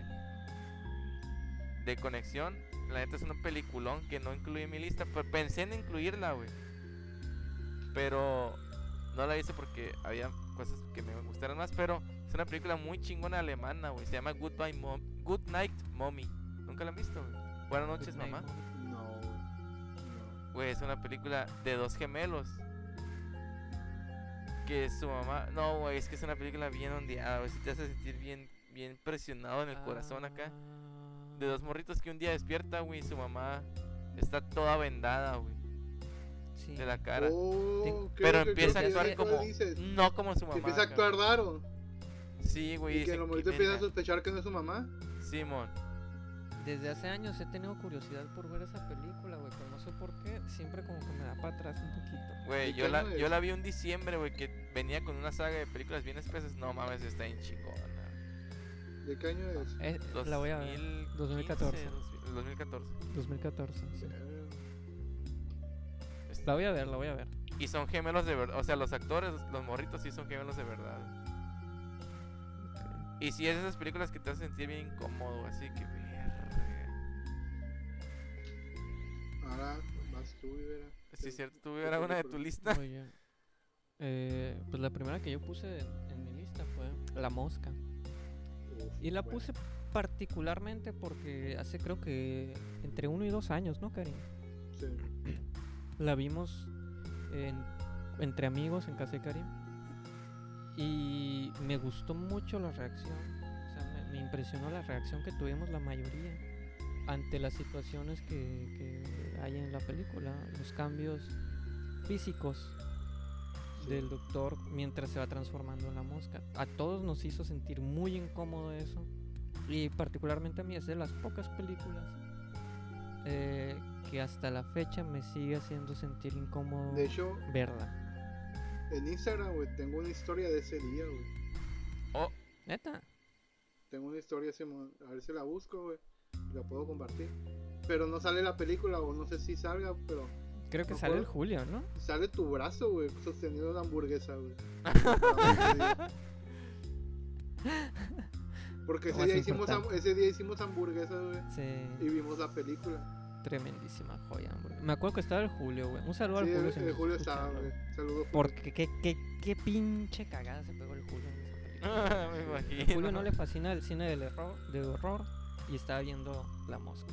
de conexión. La neta es una peliculón que no incluí en mi lista. Pero pensé en incluirla, güey. Pero no la hice porque había cosas que me gustaran más. Pero es una película muy chingona alemana, güey. Se llama Goodbye Mom Good Night Mommy. ¿Nunca la han visto, güey? Buenas noches, Good night, mamá. güey. No. Güey, es una película de dos gemelos. Que su mamá. No, güey, es que es una película bien ondeada, güey. Si te hace sentir bien, bien presionado en el corazón acá. De dos morritos que un día despierta, güey, y su mamá está toda vendada, güey, Sí. de la cara. Oh, creo Pero que- empieza a creo que actuar como. No como su Que mamá. empieza a actuar raro. Sí, güey. Y que los que morritos empiezan a sospechar que no es su mamá. Simón. Desde hace años he tenido curiosidad por ver esa película, güey, pero no sé por qué. Siempre como que me da para atrás un poquito. Güey, ¿Y yo la, yo la vi un diciembre, güey, que venía con una saga de películas bien espesas. No mames, está bien chingona. ¿De qué año es? Eh, la voy a ver. 2015, 2014. 2000, 2014. 2014. sí. Eh, Está- La voy a ver, la voy a ver. Y son gemelos de verdad. O sea, los actores, los morritos sí son gemelos de verdad. Y sí es de esas películas que te hacen sentir bien incómodo, así que Ahora vas tú, Rivera. Sí, ¿Qué- es cierto, tú qué era una de tu lista. Eh, pues la primera que yo puse en, en mi lista fue La Mosca. Uf, Y la bueno. puse particularmente porque hace creo que entre uno y dos años, ¿no, Karim? Sí. La vimos en- entre amigos en casa de Karim. Y me gustó mucho la reacción. O sea, me, me impresionó la reacción que tuvimos la mayoría ante las situaciones que, que hay en la película. Los cambios físicos Sí. del doctor mientras se va transformando en la mosca. A todos nos hizo sentir muy incómodo eso. Y particularmente a mí es de las pocas películas eh, que hasta la fecha me sigue haciendo sentir incómodo De hecho, verla. en Instagram, güey, tengo una historia de ese día, güey. Oh, Neta. Tengo una historia. A ver si la busco, güey. La puedo compartir. Pero no sale la película, o no sé si salga, pero Creo que sale el acuerdo. Julio, ¿no? sale tu brazo, güey, sosteniendo una hamburguesa, güey. Porque ese día, hicimos, ese día hicimos hamburguesas, güey. Y Sí. vimos la película. Tremendísima joya, hombre. Me acuerdo que estaba el Julio, güey. Un saludo Sí, al Julio. el, el Julio estaba, güey. Saludos. Julio. Porque qué, qué, qué pinche cagada se pegó el Julio en esa película. me imagino. Julio no le fascina el cine del error, de horror y estaba viendo La Mosca.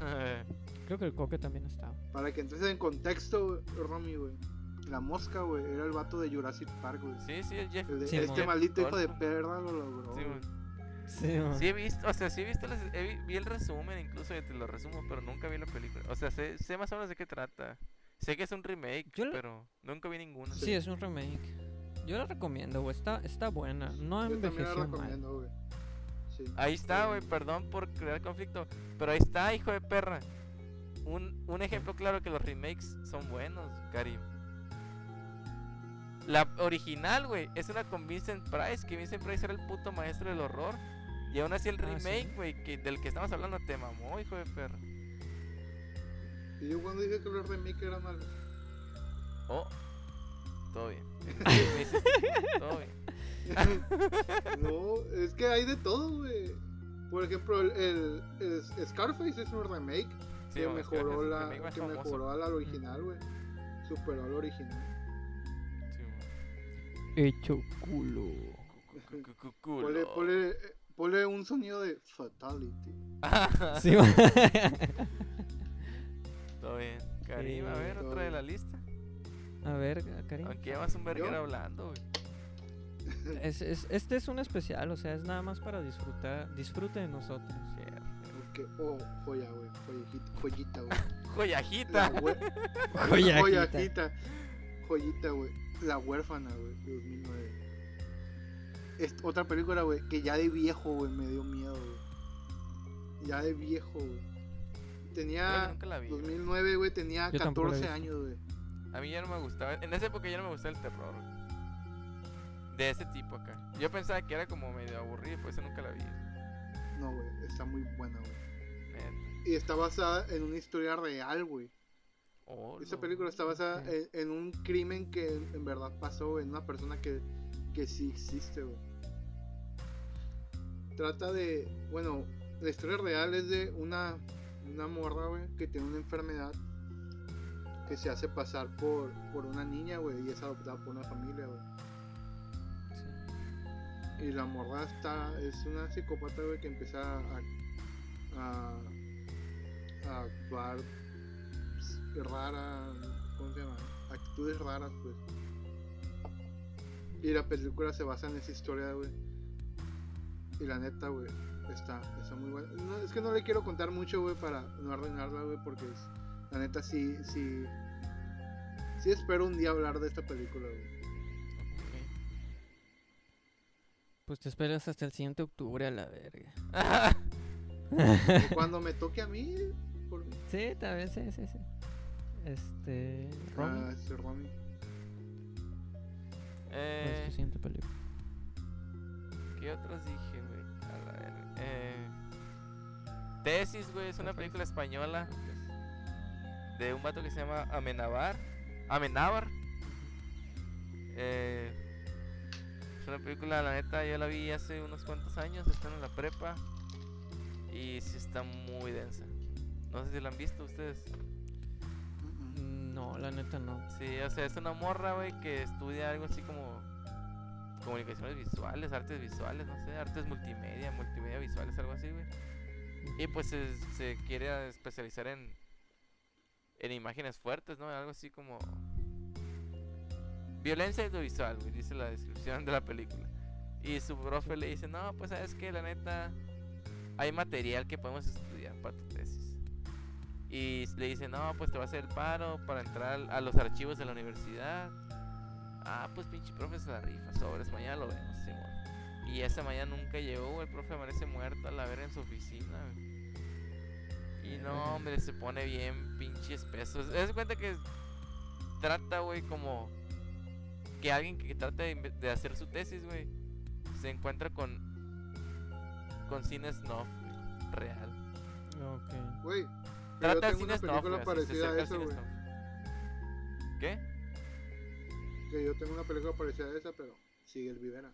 Creo que el Coque también estaba. Para que entres en contexto, Romy, güey. La mosca, güey, era el vato de Jurassic Park, güey. sí, sí, el Jeff. El de- Sí, este maldito hijo de perra lo logró. Sí, güey. mon. Sí, man. Sí he visto, o sea, sí he visto, las- he vi, vi el resumen incluso, te lo resumo, pero nunca vi la película. O sea, sé, sé más o menos de qué trata. Sé que es un remake, Yo la- pero nunca vi ninguna. Sí, es un remake. Yo la recomiendo, güey. Está, está buena. No Yo la mal. recomiendo, güey. Sí. Ahí está, güey, perdón por crear conflicto, pero ahí está, hijo de perra. Un, un ejemplo claro que los remakes son buenos, Karim. La original, güey, es una con Vincent Price, que Vincent Price era el puto maestro del horror. Y aún así el Ah, sí. remake, güey, que, del que estamos hablando te mamó, hijo de perra. Y yo cuando dije que los remakes eran malos. Oh, todo bien. Todo bien. no, es que hay de todo, güey. Por ejemplo, el, el- el Scarface es un remake Sí, que bueno, es es mejoró el la que famoso. mejoró al original, güey. Superó al original. Sí, bueno. Hecho culo. Cu- cu- cu- culo. Ponle, ponle, eh, ponle un sonido de fatality. Sí. Todo bien. Karim, a ver, otra de la lista. A ver, Karim. Aunque llevas un verguero hablando, güey. Es, es- este es un especial, o sea, es nada más para disfrutar, disfrute de nosotros. Porque, oh, joya, güey. Joyita, joyita, güey. Joyajita. Joyajita. joyajita. Joyita, güey. La huérfana, güey. 2009. Es otra película, güey, que ya de viejo, güey, me dio miedo, güey. Ya de viejo, güey. Tenía. nunca la vi. güey. 2009, güey, tenía Yo tampoco la he 14 visto. años, güey. A mí ya no me gustaba. En esa época ya no me gustaba el terror. güey. De ese tipo acá. Yo pensaba que era como medio aburrido, por eso nunca la vi. No, güey, está muy buena, güey. Y está basada en una historia real, güey. Oh, Esta no. película está basada en, en un crimen que en verdad pasó, en una persona que, que sí existe, güey. Trata de, bueno, la historia real es de una, una morra, güey, que tiene una enfermedad que se hace pasar por, por una niña, güey, y es adoptada por una familia, güey. Y la morra está, es una psicópata, güey, que empieza a, a, actuar rara, ¿cómo se llama? Actitudes raras, pues. Y la película se basa en esa historia, güey. Y la neta, güey, está, está muy buena. Es que no le quiero contar mucho, güey, para no arruinarla, güey, porque la neta sí, sí, sí espero un día hablar de esta película, güey. Pues te esperas hasta el siguiente octubre a la verga. Cuando me toque a mí, por. Sí, también, sí, sí, sí. Este. Romy, Ah, ese Romy. ¿cuál es eh, tu siguiente película? ¿Qué otros dije, güey? A la verga. Eh, Tesis, güey, es una película española de un vato que se llama Amenabar. Amenábar. Eh, es una película, la neta, yo la vi hace unos cuantos años, está en la prepa. Y sí está muy densa. No sé si la han visto ustedes. Mm. No, la neta no. Sí, o sea, es una morra, güey, que estudia algo así como comunicaciones visuales, artes visuales, no sé, artes multimedia, multimedia visuales, algo así, güey. Y pues se, se quiere especializar en en imágenes fuertes, ¿no? Algo así como violencia audiovisual, güey, dice la descripción de la película. Y su profe le dice, "No, pues sabes que la neta hay material que podemos estudiar para tu tesis." Y le dice, no, pues te va a hacer el paro para entrar a los archivos de la universidad. Ah, pues pinche profe se la rifa, sobres, mañana lo vemos. Y esa mañana nunca llegó, el profe amanece muerto a la verga en su oficina. Y no, hombre, se pone bien pinche espeso. Es de cuenta que trata, güey, como que alguien que trata de, hacer su tesis, güey, se encuentra con con cine snuff, real. Ok. Güey, que yo Trata de tengo una cine snuff, película se parecida a cine güey. snuff. ¿Qué? Que yo tengo una película parecida a esa, pero sigue el Vivera.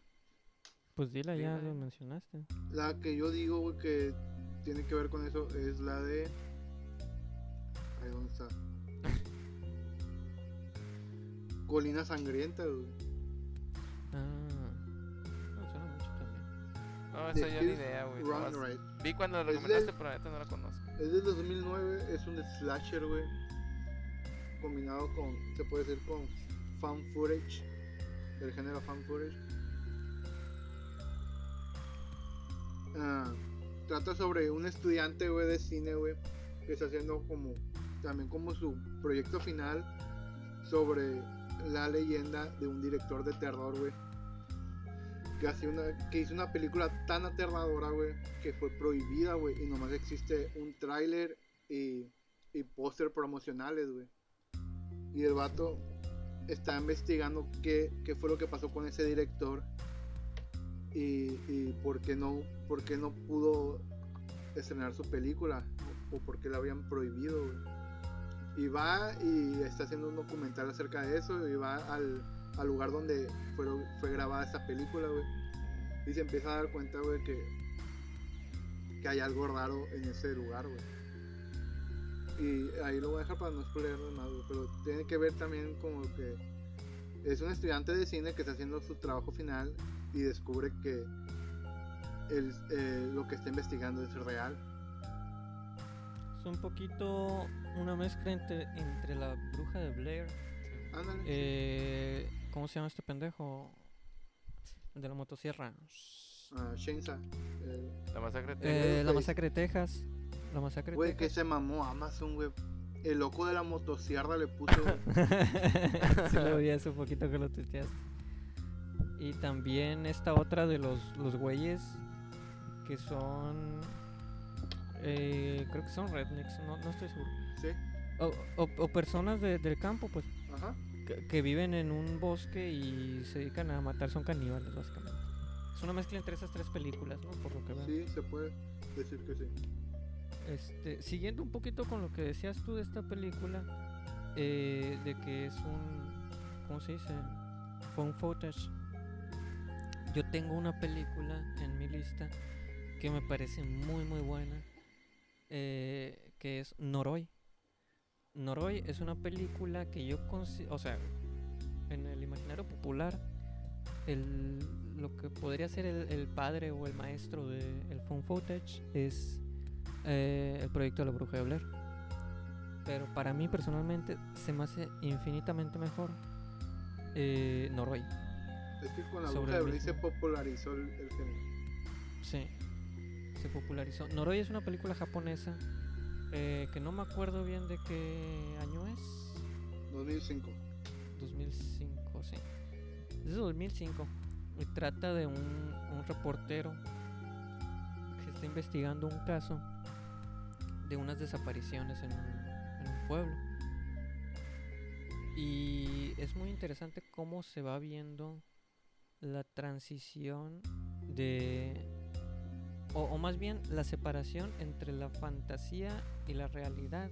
Pues dila, ya lo mencionaste. La que yo digo, güey, que tiene que ver con eso es la de. Ahí, ¿dónde está? Colina Sangrienta, güey. Ah. No, suena mucho también. No, The esa yo ni idea, güey. Right. Vi cuando lo recomendaste, del- pero neta no la conozco. Es del 2009, es un slasher, güey. Combinado con, se puede decir, con fan footage. Del género fan footage. Ah, trata sobre un estudiante, güey, de cine, güey. Que está haciendo como, también como su proyecto final. Sobre la leyenda de un director de terror, güey. Que, una, que hizo una película tan aterradora, güey, que fue prohibida, güey, y nomás existe un tráiler y, y póster promocionales, güey. Y el vato está investigando qué, qué fue lo que pasó con ese director y, y por, qué no, por qué no pudo estrenar su película o por qué la habían prohibido, güey. Y va y está haciendo un documental acerca de eso y va al, al lugar donde fue, fue grabada esa película, güey. Y se empieza a dar cuenta, güey, que, que hay algo raro en ese lugar, güey. Y ahí lo voy a dejar para no spoiler más, güey. Pero tiene que ver también como que es un estudiante de cine que está haciendo su trabajo final y descubre que el, eh, lo que está investigando es real. Es un poquito una mezcla entre, entre la bruja de Blair Ándale. Eh, ¿Cómo se llama este pendejo? El de la motosierra. Ah, Chainsaw. eh, La masacre de Eh, la masacre de Texas. La masacre de Güey, que Texas. se mamó Amazon, güey. El loco de la motosierra le puso. sí lo vi hace poquito que lo tuiteaste. Y también esta otra de los, los güeyes que son... eh, creo que son rednecks, no, no estoy seguro. sí, O, o- o personas de- del campo, pues, ajá. que, que viven en un bosque y se dedican a matar, son caníbales, básicamente. Es una mezcla entre esas tres películas, ¿no? Por lo que veo. Sí, se puede decir que sí. Este, siguiendo un poquito con lo que decías tú de esta película, eh, de que es un, ¿cómo se dice? Phone footage. Yo tengo una película en mi lista que me parece muy muy buena, eh, que es Noroi. Noroi es una película que yo considero, o sea, en el imaginario popular, el, lo que podría ser el, el padre o el maestro del phone footage es eh, el proyecto de la bruja de Blair. Pero para mí personalmente se me hace infinitamente mejor eh, Noroi. Es que con la bruja de Blair se popularizó el, el género. Sí, se popularizó. Noroi es una película japonesa eh, que no me acuerdo bien de qué año es. 2005. 2005, sí. Es de 2005. Y trata de un, un reportero que está investigando un caso de unas desapariciones en un, en un pueblo. Y es muy interesante cómo se va viendo la transición de... O, más bien la separación entre la fantasía y la realidad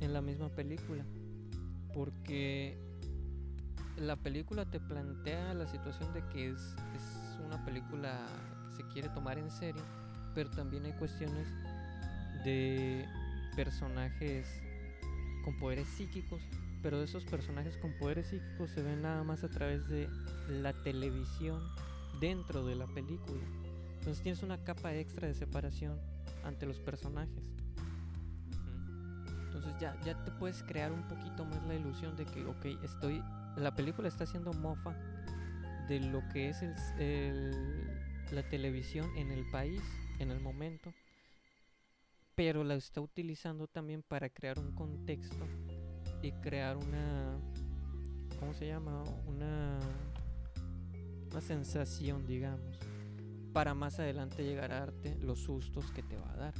en la misma película. Porque la película te plantea la situación de que es, es una película que se quiere tomar en serio, pero también hay cuestiones de personajes con poderes psíquicos, pero esos personajes con poderes psíquicos se ven nada más a través de la televisión dentro de la película. Entonces tienes una capa extra de separación ante los personajes. Entonces ya, ya te puedes crear un poquito más la ilusión de que, ok, estoy. La película está haciendo mofa de lo que es el, el- la televisión en el país, en el momento, pero la está utilizando también para crear un contexto y crear una. ¿Cómo se llama? Una. Una sensación, digamos, para más adelante llegar a darte los sustos que te va a dar.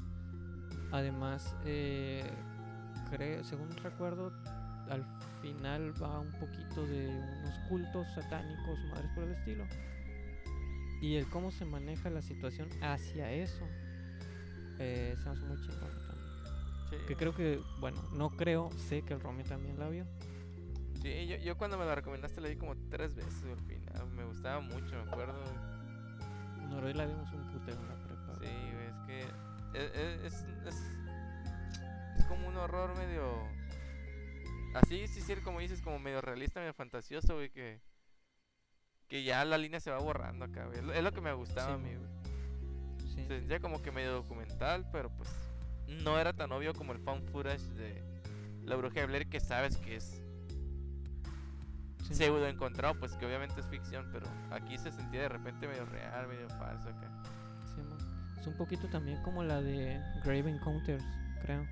Además, eh, creo, según recuerdo, al final va un poquito de unos cultos satánicos, madres por el estilo. Y el cómo se maneja la situación hacia eso. Eh, se hace muy chingón. Sí, Que creo que, bueno, no creo, sé que el Romy también la vio. sí, yo, yo cuando me la recomendaste la vi como tres veces al final. Me gustaba mucho, me acuerdo. Noroi la vimos un putero en la prepa. Sí, güey, es que e- e- es, es, es como un horror medio... Así, sí, sí, como dices, como medio realista, medio fantasioso, güey, que... Que ya la línea se va borrando acá, güey. Es lo- que me gustaba Sí, a mí, güey. Sí. Se sentía como que medio documental, pero pues no era tan obvio como el found footage de la bruja de Blair que sabes que es sí. pseudo encontrado, pues que obviamente es ficción, pero aquí se sentía de repente medio real, medio falso acá. Sí. Es un poquito también como la de Grave Encounters, creo.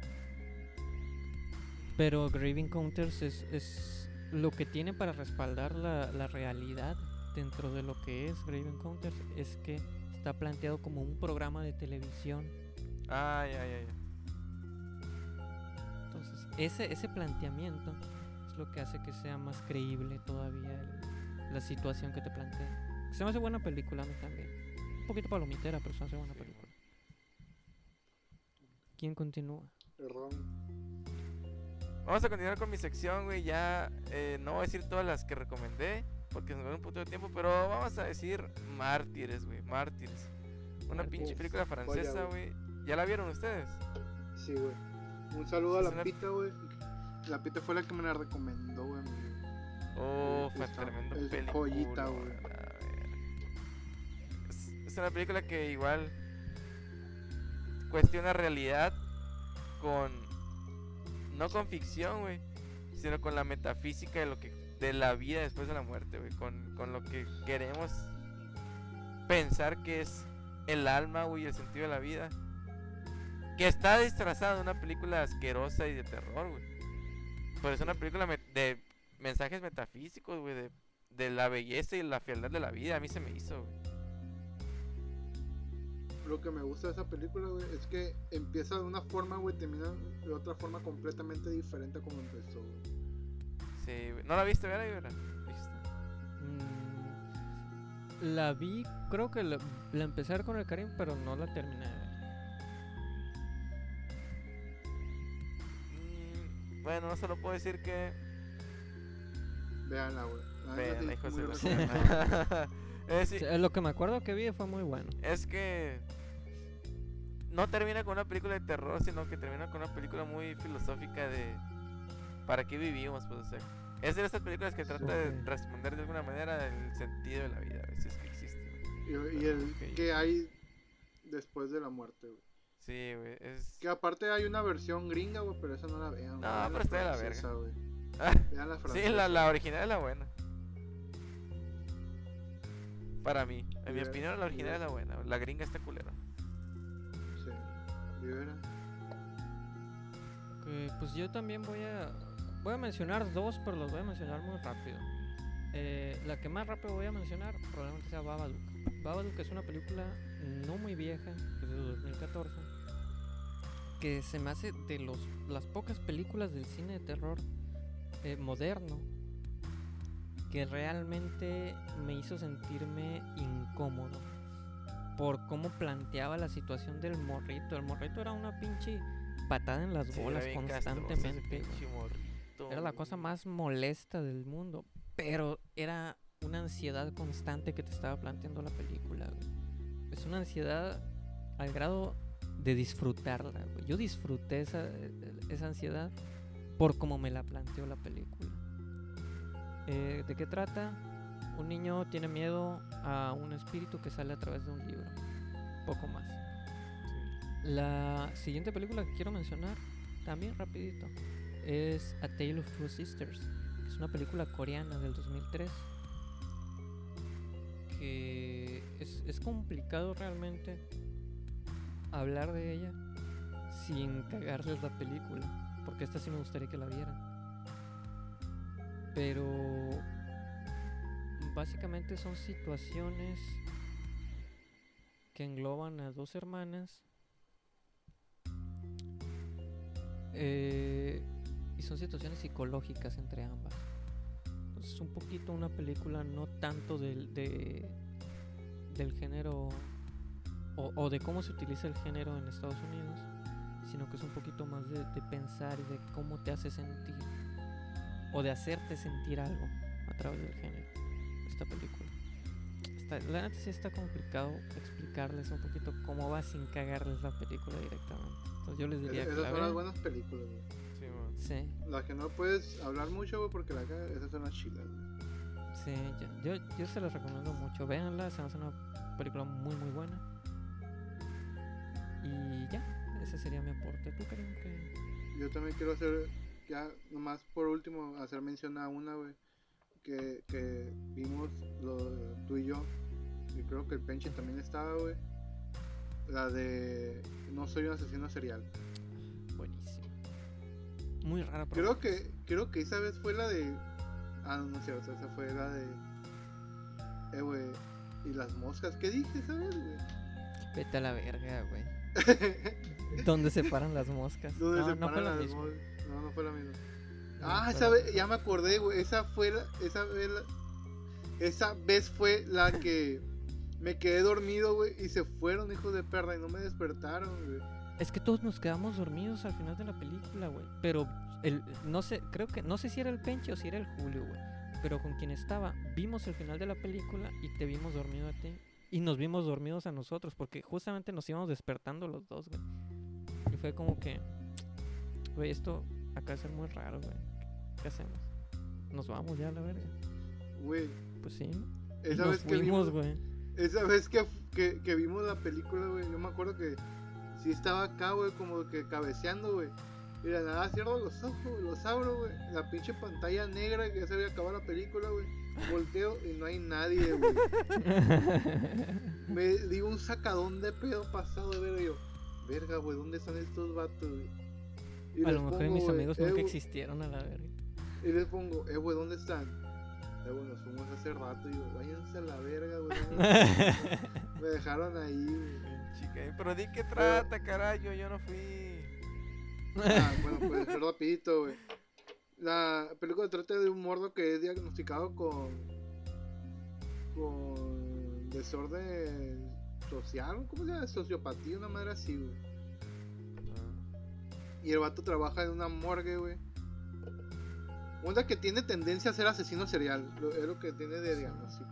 Pero Grave Encounters es, es lo que tiene para respaldar la, la realidad dentro de lo que es Grave Encounters es que está planteado como un programa de televisión. Ay, ay, ay. Entonces, ese, ese planteamiento lo que hace que sea más creíble todavía el- la situación que te plantea. Se me hace buena película a mí también. Un poquito palomitera, pero se me hace buena película. ¿Quién continúa? Ron. Vamos a continuar con mi sección, güey. Ya eh, no voy a decir todas las que recomendé, porque nos va un punto de tiempo, pero vamos a decir Mártires, güey. Mártires. Una pinche Uf, película francesa, güey. ¿Ya la vieron ustedes? Sí, güey. Un saludo a la una- pita, güey. La pita fue la que me la recomendó, güey. Oh, fue tremendo es película. joyita, güey. Es, es una película que igual cuestiona realidad con no con ficción, güey, sino con la metafísica de lo que de la vida después de la muerte, güey, con, con lo que queremos pensar que es el alma, güey, el sentido de la vida. Que está disfrazado de una película asquerosa y de terror, güey. Pero es una película de mensajes metafísicos, güey, de, de la belleza y la fealdad de la vida. A mí se me hizo, güey. Lo que me gusta de esa película, güey, es que empieza de una forma, güey, termina de otra forma completamente diferente a como empezó, güey. Sí, güey. ¿No la viste, verdad? ¿Viste? Mm, la vi, creo que la, la empecé a ver con el Karim, pero no la terminé bueno, no solo puedo decir que... Veanla, güey. La Vean, hijos de la lo que me acuerdo que vi fue muy bueno. Es que no termina con una película de terror, sino que termina con una película muy filosófica de para qué vivimos, pues, o sea, es de estas películas que trata de responder de alguna manera el sentido de la vida, a veces que existe. Y, y el que hay después de la muerte, güey. Sí, güey, es Que aparte hay una versión gringa, güey, pero esa no la vean. No, vean pero está de la. Ah, Vean la Sí, la, la original es la buena. Para mí, en mi opinión la original ya. es la buena, la gringa está culera. Sí. Libera. Que, pues yo también voy a voy a mencionar dos, pero los voy a mencionar muy rápido. Eh, la que más rápido voy a mencionar probablemente sea Babadook. Babadook es una película no muy vieja, es de 2014, que se me hace de los, las pocas películas del cine de terror eh, moderno que realmente me hizo sentirme incómodo por cómo planteaba la situación del morrito. El morrito era una pinche patada en las Sí, bolas constantemente. morrito, Era la cosa más molesta del mundo, pero era una ansiedad constante que te estaba planteando la película. Es una ansiedad al grado de disfrutarla. güey. Yo disfruté esa, esa ansiedad por cómo me la planteó la película. Eh, ¿De qué trata? Un niño tiene miedo a un espíritu que sale a través de un libro. Poco más. La siguiente película que quiero mencionar, también rapidito, es A Tale of Two Sisters, que es una película coreana del 2003, que es, es complicado realmente hablar de ella sin cagarles la película, porque esta sí me gustaría que la vieran. Pero básicamente son situaciones que engloban a dos hermanas eh, y son situaciones psicológicas entre ambas. Entonces, es un poquito una película no tanto del, de, del género o, o de cómo se utiliza el género en Estados Unidos, sino que es un poquito más de, de pensar y de cómo te hace sentir o de hacerte sentir algo a través del género. Esta película. Está, la neta sí está complicado explicarles un poquito cómo va sin cagarles la película directamente. Entonces yo les diría Es- que esas la son las buenas películas, güey. Sí, man. Sí, Las que no puedes hablar mucho, güey, porque la cagas, esas son las chidas, güey. sí, yo, yo, yo se las recomiendo mucho. Véanla, se me hace una película muy muy buena. Y ya, ese sería mi aporte. ¿Tú Karim, que Yo también quiero hacer, ya nomás por último, hacer mención a una, güey, que, que vimos lo, tú y yo, y creo que el Penche también estaba, güey. La de No soy un asesino serial. Buenísimo. Muy rara, pero Creo que, creo que esa vez fue la de. Ah, no, no es cierto, esa fue la de. Eh, güey. ¿Y las moscas? ¿Qué dije esa vez, güey? vete a la verga, güey. ¿Dónde se paran las moscas? ¿Dónde no, se no fue paran la las misma. mos- No, no fue la misma. No Ah, esa vez, ya me acordé, güey. Esa fue la, esa vez la- esa vez fue la que me quedé dormido, güey, y se fueron, hijos de perra, y no me despertaron, güey. Es que todos nos quedamos dormidos al final de la película, güey. Pero el, no sé, creo que, no sé si era el Penche o si era el Julio, güey. Pero con quien estaba, vimos el final de la película y te vimos dormido a ti. Y nos vimos dormidos a nosotros, porque justamente nos íbamos despertando los dos, güey. Y fue como que, güey, esto acá es muy raro, güey. ¿Qué hacemos? Nos vamos ya a la verga. Güey, Pues sí, esa nos vez que vimos, güey. esa vez que, que, que vimos la película, güey, yo me acuerdo que sí estaba acá, güey, como que cabeceando, güey. Y de nada cierro los ojos, los abro, güey. La pinche pantalla negra que ya se había acabado la película, güey. Volteo y no hay nadie, güey. Me digo un sacadón de pedo pasado de ver yo. Verga, güey, ¿dónde están estos vatos, güey? Y A lo mejor pongo, mis güey, amigos "Eh, nunca güey", existieron a la verga. Y les pongo, eh, güey, ¿dónde están? Eh, güey, nos fuimos hace rato. Y yo, váyanse a la verga, güey. me- dejaron ahí, güey. Chica, pero di que trata, carajo, yo no fui. Ah, bueno, pues es rapidito, güey. La película trata de un mordo que es diagnosticado con. con. desorden social, ¿cómo se llama? Sociopatía, una madre así, güey. Y el vato trabaja en una morgue, güey. Una que tiene tendencia a ser asesino serial, lo- es lo que tiene de diagnóstico.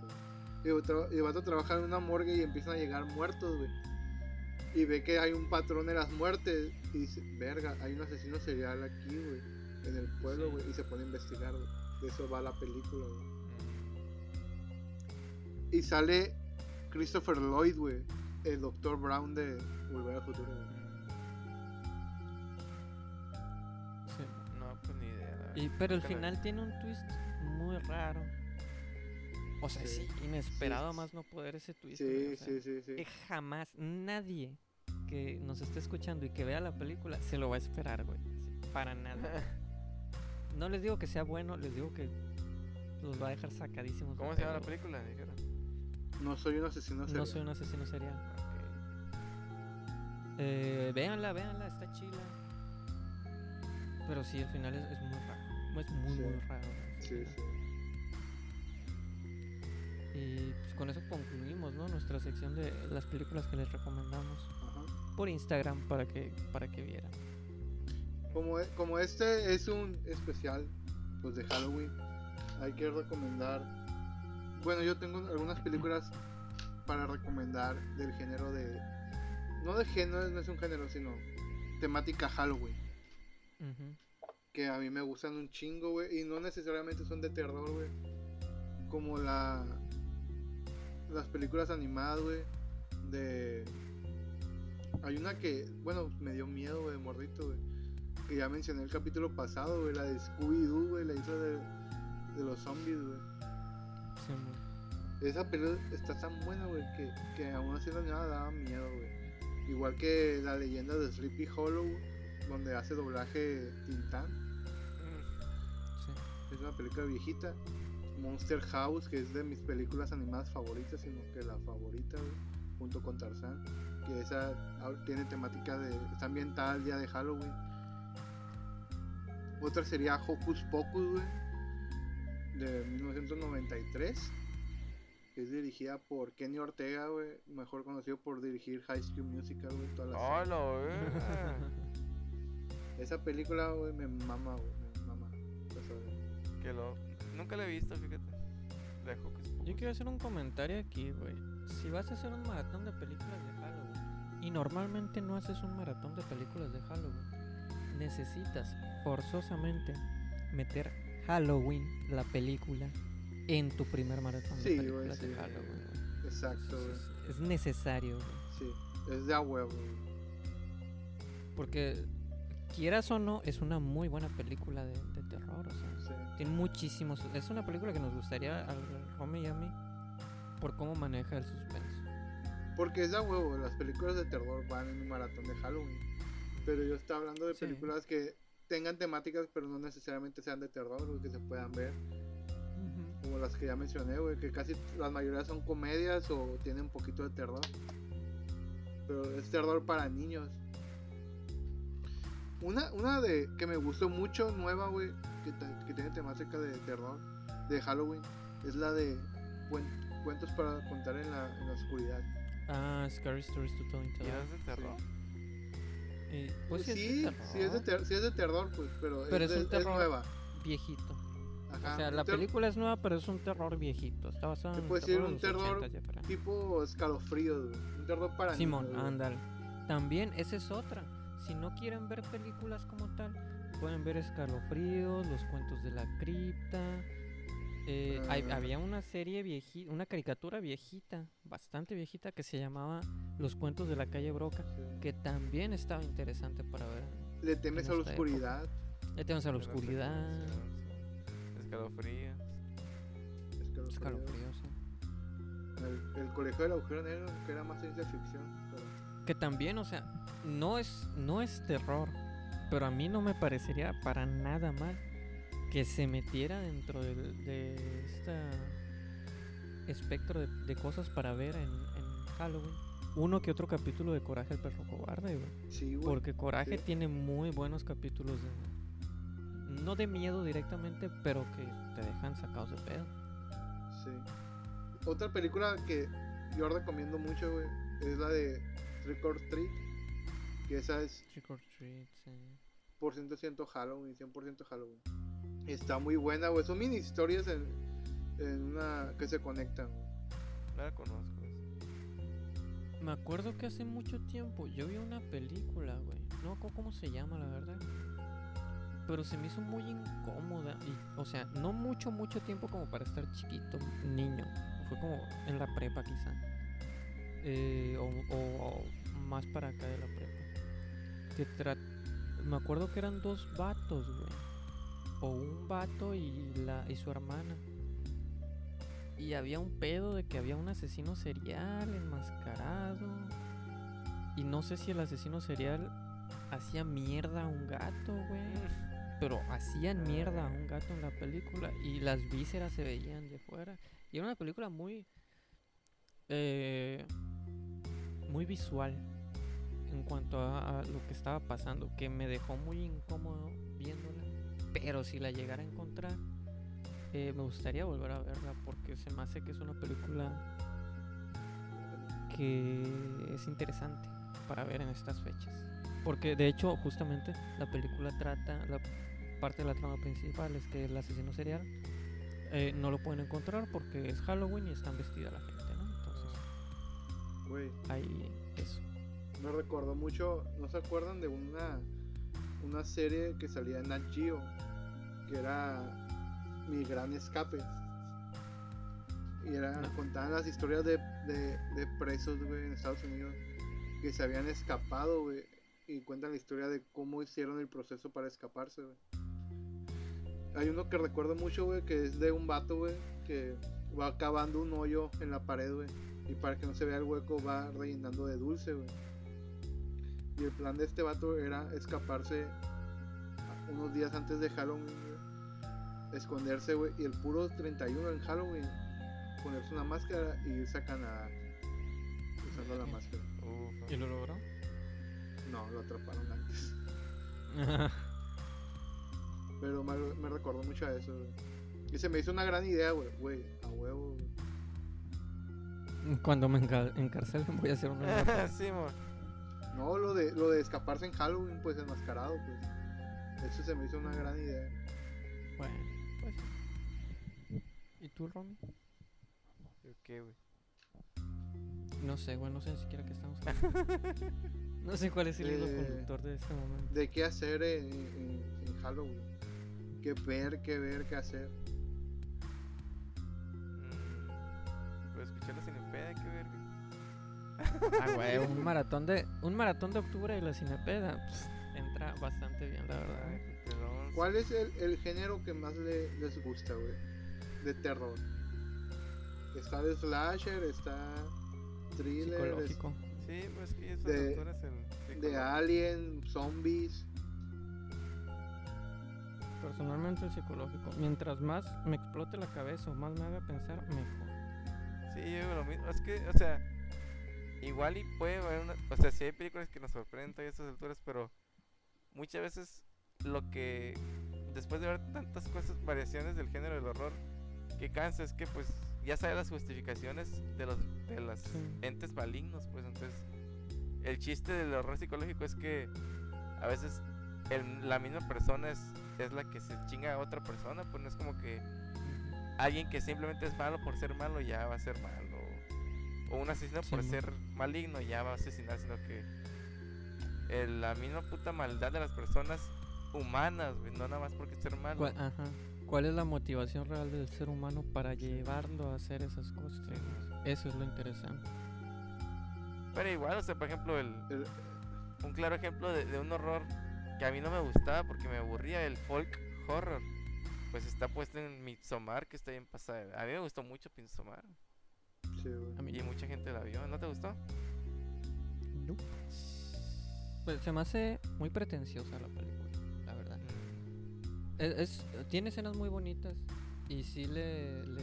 Y el, vato trabaja en una morgue y empiezan a llegar muertos, güey. Y ve que hay un patrón de las muertes. Y dice, verga, hay un asesino serial aquí, güey. En el pueblo, Sí. Y se pone a investigar, güey. De eso va la película, güey. Y sale Christopher Lloyd, güey. El Dr. Brown de Volver al Futuro. Sí. No, pues ni idea. Y, pero el final tiene un twist muy raro. O sea, Sí. sí, inesperado Sí. más no poder ese twist. Sí, o sea, sí, sí, sí. que jamás nadie que nos esté escuchando y que vea la película se lo va a esperar, güey. Para nada. No les digo que sea bueno, les digo que los va a dejar sacadísimos. ¿Cómo se llama la película? Dijeron. No soy un asesino serial. No soy un asesino serial. Ok. Eh, véanla, véanla, está chila. Pero sí, el final es, es muy raro. Es muy, Sí. muy raro. Sí, sí. Y pues con eso concluimos, ¿no? Nuestra sección de las películas que les recomendamos Ajá. por Instagram para que para que vieran. Como, e- como este es un especial pues de Halloween, hay que recomendar. Bueno, yo tengo algunas películas para recomendar del género de. No de género, no es un género, sino temática Halloween. Que a mí me gustan un chingo, güey. Y no necesariamente son de terror, güey. Como la. Las películas animadas, güey. De. Hay una que, bueno, me dio miedo, güey, de morrito, güey. Que ya mencioné el capítulo pasado, güey. La de Scooby-Doo, güey. La isla de, de los zombies, güey. Sí, Esa película está tan buena, güey, que, que aún así la animada daba miedo, güey. Igual que la leyenda de Sleepy Hollow, donde hace doblaje Tintán. Mm, sí. Es una película viejita. Monster House, que es de mis películas animadas favoritas, sino que la favorita, güey, junto con Tarzán. Que esa ah, tiene temática de. está ambientada el día de Halloween. Otra sería Hocus Pocus, güey, de 1993. Que es dirigida por Kenny Ortega, güey, mejor conocido por dirigir High School Musical, güey, toda la Oh, saga. lo verga. Esa película, güey, me mama, güey, me mama. Que lo. Nunca la he visto, fíjate. De Hocus Pocus. Yo quiero hacer un comentario aquí, güey. Si vas a hacer un maratón de películas de Halloween y normalmente no haces un maratón de películas de Halloween, necesitas forzosamente meter Halloween, la película, en tu primer maratón Sí, de güey, películas sí. de Halloween. güey. Exacto, Es- güey. es, es necesario, güey. Sí, es de a huevo. Porque quieras o no, es una muy buena película de, de terror. O sea, Sí. tiene muchísimos. Es una película que nos gustaría al Rome y a mí por cómo maneja el suspenso. Porque es de a huevo, las películas de terror van en un maratón de Halloween. Pero yo estaba hablando de Sí. películas que tengan temáticas, pero no necesariamente sean de terror, güey, que se puedan ver. Como las que ya mencioné, güey, que casi las mayoría son comedias o tienen un poquito de terror. Pero es terror para niños. Una, una de que me gustó mucho, nueva, güey, que, ta- que tiene temática de terror, de Halloween, es la de cuen- cuentos para contar en la, en la oscuridad. Ah, Scary Stories to Tell in the ¿Y no Dark. es de terror? Pues pues sí, sí, es de ter- sí es de terror, pues, pero, Pero es, es un terror nueva. viejito. Ajá, o sea, la película es nueva, pero es un terror viejito. Está basado en puede terror de un terror 80s, ya para- tipo escalofríos, güey, un terror para Simón, ándale. También, esa es otra. Si no quieren ver películas como tal, pueden ver Escalofríos, Los Cuentos de la Cripta. Eh, hay- Ah. había una serie viejita, una caricatura viejita, bastante viejita, que se llamaba Los Cuentos de la Calle Broca, que también estaba interesante para ver Le temes a la oscuridad. Ya tenemos a la oscuridad. escalofríos. Escalofríos. sí. El, el colegio del agujero negro, que era más ciencia ficción. pero- Que también, o sea, no es, no es terror, pero a mí no me parecería para nada mal que se metiera dentro del, de este espectro de, de cosas para ver en, en Halloween. Uno que otro capítulo de Coraje el perro cobarde, güey. Sí, güey. Porque Coraje sí. tiene muy buenos capítulos de... No de miedo directamente, pero que te dejan sacados de pedo. Sí. Otra película que yo recomiendo mucho, güey, es la de Trick or Treat. Que esa es Trick or treat, sí. por ciento ciento Halloween, 100% Halloween. Está muy buena, güey. Son mini historias en, en una que se conectan. No la conozco. esa. Me acuerdo que hace mucho tiempo yo vi una película, güey. No me acuerdo cómo se llama, la verdad. Pero se me hizo muy incómoda. Y, o sea, no mucho, mucho tiempo como para estar chiquito, niño. Fue como en la prepa, quizá. Eh, o, o- o más para acá de la prepa. Que tra- me acuerdo que eran dos vatos, güey. O un vato y, la, y su hermana. Y había un pedo de que había un asesino serial enmascarado. Y no sé si el asesino serial hacía mierda a un gato, güey. Pero hacían mierda a un gato en la película. Y las vísceras se veían de fuera. Y era una película muy. eh, muy visual. En cuanto a, a lo que estaba pasando. Que me dejó muy incómodo viéndola. Pero si la llegara a encontrar. Eh, me gustaría volver a verla porque se me hace que es una película que es interesante para ver en estas fechas. Porque de hecho, justamente la película trata, la parte de la trama principal es que el asesino serial eh, no lo pueden encontrar porque es Halloween y están vestida la gente, ¿no? Entonces, ahí eso. me recordó mucho. ¿No se acuerdan de una, una serie que salía en Nat? Que era Mi Gran Escape. Y era, contaban las historias de, de, de presos, en Estados Unidos que se habían escapado. Y cuentan la historia de cómo hicieron el proceso para escaparse. Hay uno que recuerdo mucho, güey, que es de un vato, que va cavando un hoyo en la pared. Y para que no se vea el hueco va rellenando de dulce. Y el plan de este vato era escaparse a- unos días antes de Halloween, güey. Esconderse, güey. Y el puro 31 en Halloween, ponerse una máscara y irse a Canadá. Usando la máscara. ¿Y lo logró? No, lo atraparon antes. Pero me, me recordó mucho a eso, güey. Y se me hizo una gran idea, güey. Güey, a huevo, güey. Cuando me enca- encarcelen voy a hacer una sí, mo. No, lo de, lo de escaparse en Halloween, pues enmascarado, pues. Eso se me hizo una gran idea. Bueno, pues. ¿Y tú, Romy? ¿Yo ¿Qué, güey? No sé, güey, no sé ni siquiera qué estamos hablando. No sé cuál es el hilo Eh, conductor de este momento. De qué hacer en, en- en Halloween. Qué ver, qué ver, qué hacer. Mm, Pues escuchar la cinepeda, qué verga. Ah, güey, un maratón de un maratón de octubre de la Cinepeda pf, entra bastante bien, la verdad. Pelón. ¿Cuál es el, el género que más le- les gusta, güey? De terror. Está de slasher, está thriller, es- Psicológico. Sí, pues que esas de- el de alien, zombies. Personalmente el psicológico. Mientras más me explote la cabeza o más me haga pensar, mejor. Sí, yo digo lo mismo. Es que, o sea, igual y puede haber una. O sea, sí hay películas que nos sorprenden todavía a estas alturas, pero muchas veces lo que. Después de ver tantas cosas, variaciones del género del horror, que cansa es que, pues, ya sabes las justificaciones de los de las entes malignos, pues entonces. El chiste del horror psicológico es que a veces el- la misma persona es, es la que se chinga a otra persona, pues no es como que alguien que simplemente es malo por ser malo ya va a ser malo. O un asesino por ser maligno ya va a asesinar, sino que el- la misma puta maldad de las personas humanas, güey, no nada más porque ser malo. ¿Cuál, ajá. ¿Cuál es la motivación real del ser humano para llevarlo a hacer esas cosas? Eso es lo interesante. Pero igual, o sea, por ejemplo, el, El- un claro ejemplo de, de un horror que a mí no me gustaba porque me aburría el folk horror. Pues está puesto en Midsommar, que está bien pasada. A mí me gustó mucho Midsommar. Sí. A mí Y no. mucha gente la vio. ¿No te gustó? Nope. Pues se me hace muy pretenciosa la película, la verdad. Mm, Es, es- tiene escenas muy bonitas y sí le, le,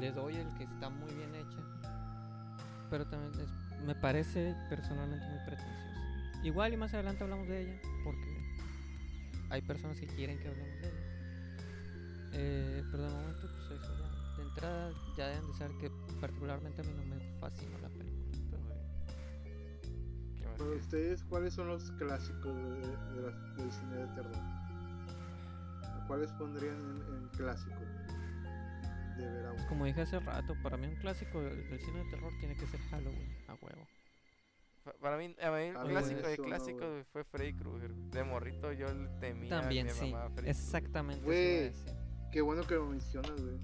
le doy el que está muy bien hecha. Pero también es- me parece personalmente muy pretenciosa. Igual y más adelante hablamos de ella porque hay personas que quieren que hablemos de ella. Eh, pero de momento entrada ya deben de saber que particularmente a mí no me fascina la película. Pero muy bien. ¿Qué más Para quieres? ustedes, ¿cuáles son los clásicos de, de las- del cine de terror? ¿Cuáles pondrían en, en clásicos? De ver a como dije hace rato, para mí un clásico del, del cine de terror tiene que ser Halloween, a huevo. Pa- Para mí, a mí A mí clásico de no, güey, fue Freddy Krueger. De morrito yo temía También me sí, mamaba Freddy Krueger. exactamente. a Güey. Qué bueno que lo mencionas, güey.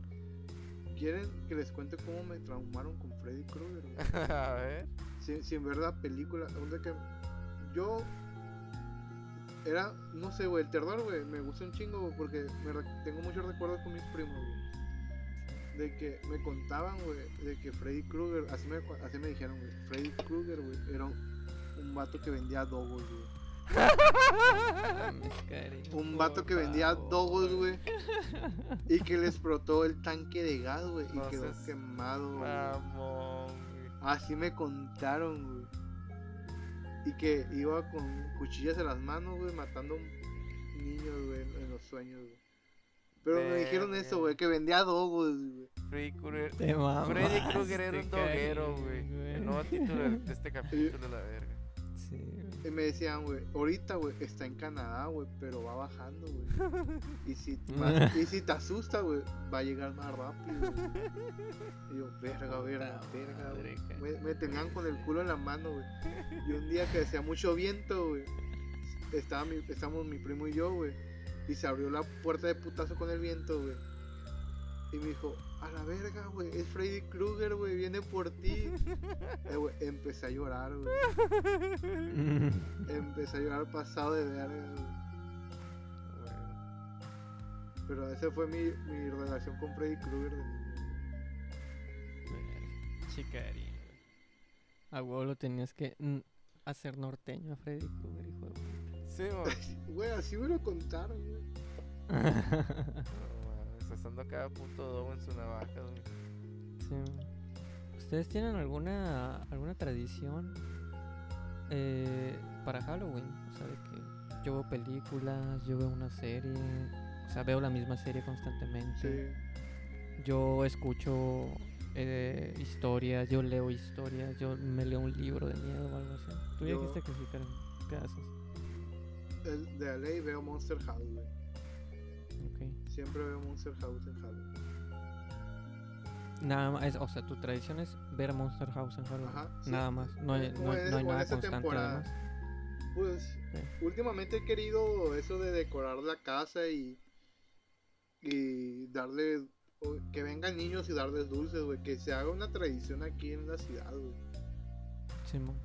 ¿Quieren que les cuente cómo me traumaron con Freddy Krueger? a ver. sin, sin ver la película. Que yo era, no sé, güey, el terror, güey, me gusta un chingo, güey, porque me tengo muchos recuerdos con mis primos, güey. De que me contaban, güey, de que Freddy Krueger, así me, así me dijeron, güey, Freddy Krueger, güey, era un, un vato que vendía güey. Un vato que vendía dogos, güey. Y que le explotó el tanque de gas, güey, y No quedó seas quemado, güey. Así me contaron, güey. Y que iba con cuchillas en las manos, güey, matando niños, güey, en, en los sueños, güey. Pero me dijeron eso, güey, que vendía dogos, güey. Freddy Krueger. Te Freddy Krueger era mamaste, un doguero, güey. El nuevo título de de este capítulo, la verga. Sí, güey. Y me decían, güey, ahorita, güey, está en Canadá, güey, pero va bajando, güey. Y si, más- y si te asusta, güey, va a llegar más rápido, güey. Y yo, verga, verga, verga, güey. Me, me tenían con el culo en la mano, güey. Y un día que hacía mucho viento, güey, estaba mi, estábamos mi primo y yo, güey. Y se abrió la puerta de putazo con el viento, güey. Y me dijo, a la verga, güey, es Freddy Krueger, güey, viene por ti. Eh, güey, empecé a llorar, güey. Empecé a llorar pasado de verga, güey. Pero esa fue mi, mi relación con Freddy Krueger güey. A huevo lo tenías que hacer norteño a Freddy Krueger, hijo de puta. Sí. Güey, así me lo contaron, güey. Cada dogo en su navaja, güey. Sí. ¿Ustedes tienen alguna alguna tradición eh, para Halloween? O sea, de que yo veo películas, yo veo una serie, o sea, veo la misma serie constantemente. Sí. Yo escucho eh, historias, yo leo historias, yo me leo un libro de miedo o algo así. Tú ya dijiste que sí, Karen. ¿Qué haces? El, de la ley veo Monster güey. Ok. Siempre veo Monster House en Halloween. Nada más, es- o sea, tu tradición es ver Monster House en Halloween. Ajá, sí. Nada más. No hay, no, en- no hay nada constante temporada. además. Pues Sí. últimamente he querido eso de decorar la casa y y darle que vengan niños y darles dulces, güey, que se haga una tradición aquí en la ciudad, güey. Simón.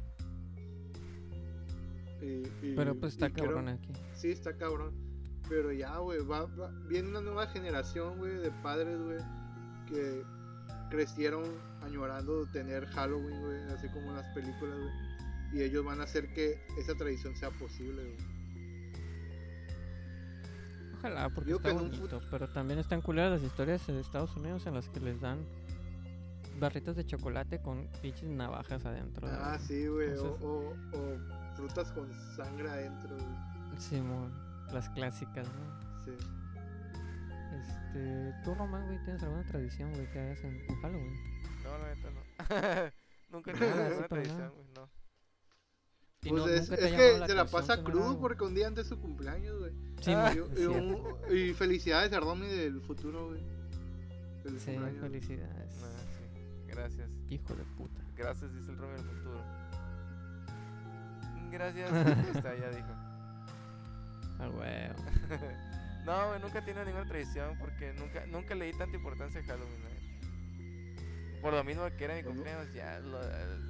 Pero pues está y cabrón aquí. Sí, está cabrón. Pero ya, güey, va, va- viene una nueva generación, güey, de padres, güey, que crecieron añorando tener Halloween, güey, así como en las películas, güey. Y ellos van a hacer que esa tradición sea posible, güey. Ojalá, porque está bonito. Pero también están culeras las historias de Estados Unidos en las que les dan barritas de chocolate con pinches navajas adentro. Ah, sí, güey, o, Entonces- o- o frutas con sangre adentro, güey. Simón, las clásicas, ¿no? Sí. Este, tú, Román, güey, ¿tienes alguna tradición, güey, que hagas en, en Halloween? No, la neta no. Nunca he tenido ninguna tradición, güey, no. Pues no- es, es que la se la pasa crudo porque un día antes de su cumpleaños, güey. Sí, Ah, Y, es y cierto. un- y felicidades a Romy del futuro, güey. Feliz Sí, cumpleaños. felicidades. Ah, sí. Gracias. Hijo de puta. Gracias, dice el Romeo del futuro. Gracias. Está, ya dijo. Ah, huevo. no, güey, nunca tenido ninguna tradición porque nunca, nunca le di tanta importancia a Halloween. Por lo mismo que era mi no. cumpleaños, ya lo,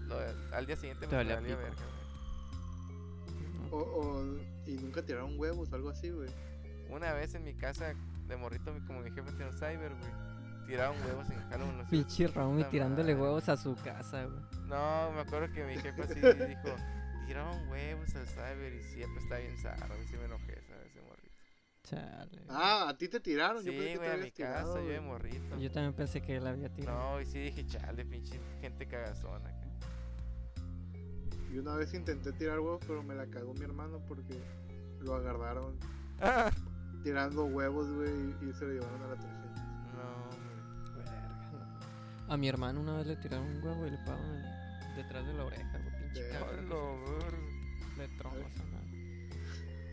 lo- al día siguiente Te me valía pico. verga, güey. O, o- y nunca tiraron huevos o algo así, güey. Una vez en mi casa de morrito, como mi jefe tiene un cyber, güey. Tiraron huevos en Halloween. Pinche su Raúl puta tirándole madre. huevos a su casa, güey. No, me acuerdo que mi jefe así dijo, tiraron huevos al cyber y siempre está bien zarro. Y sí me enojé, ¿sabes? Ese morrito. Chale. Ah, a ti te tiraron. yo pensé Sí, que te güey, a mi tirado, casa, yo de güey. morrito. Yo también pensé que él había tirado. No, y sí dije, chale, pinche gente cagazona. acá". Y una vez intenté tirar huevos, pero me la cagó mi hermano porque lo agarraron Ah, tirando huevos, güey, y, se lo llevaron a la 300. no, hombre. Verga, no. A mi hermano una vez le tiraron un huevo y le pagaron detrás de la oreja, güey. Pinche cabrón. Le trombas a.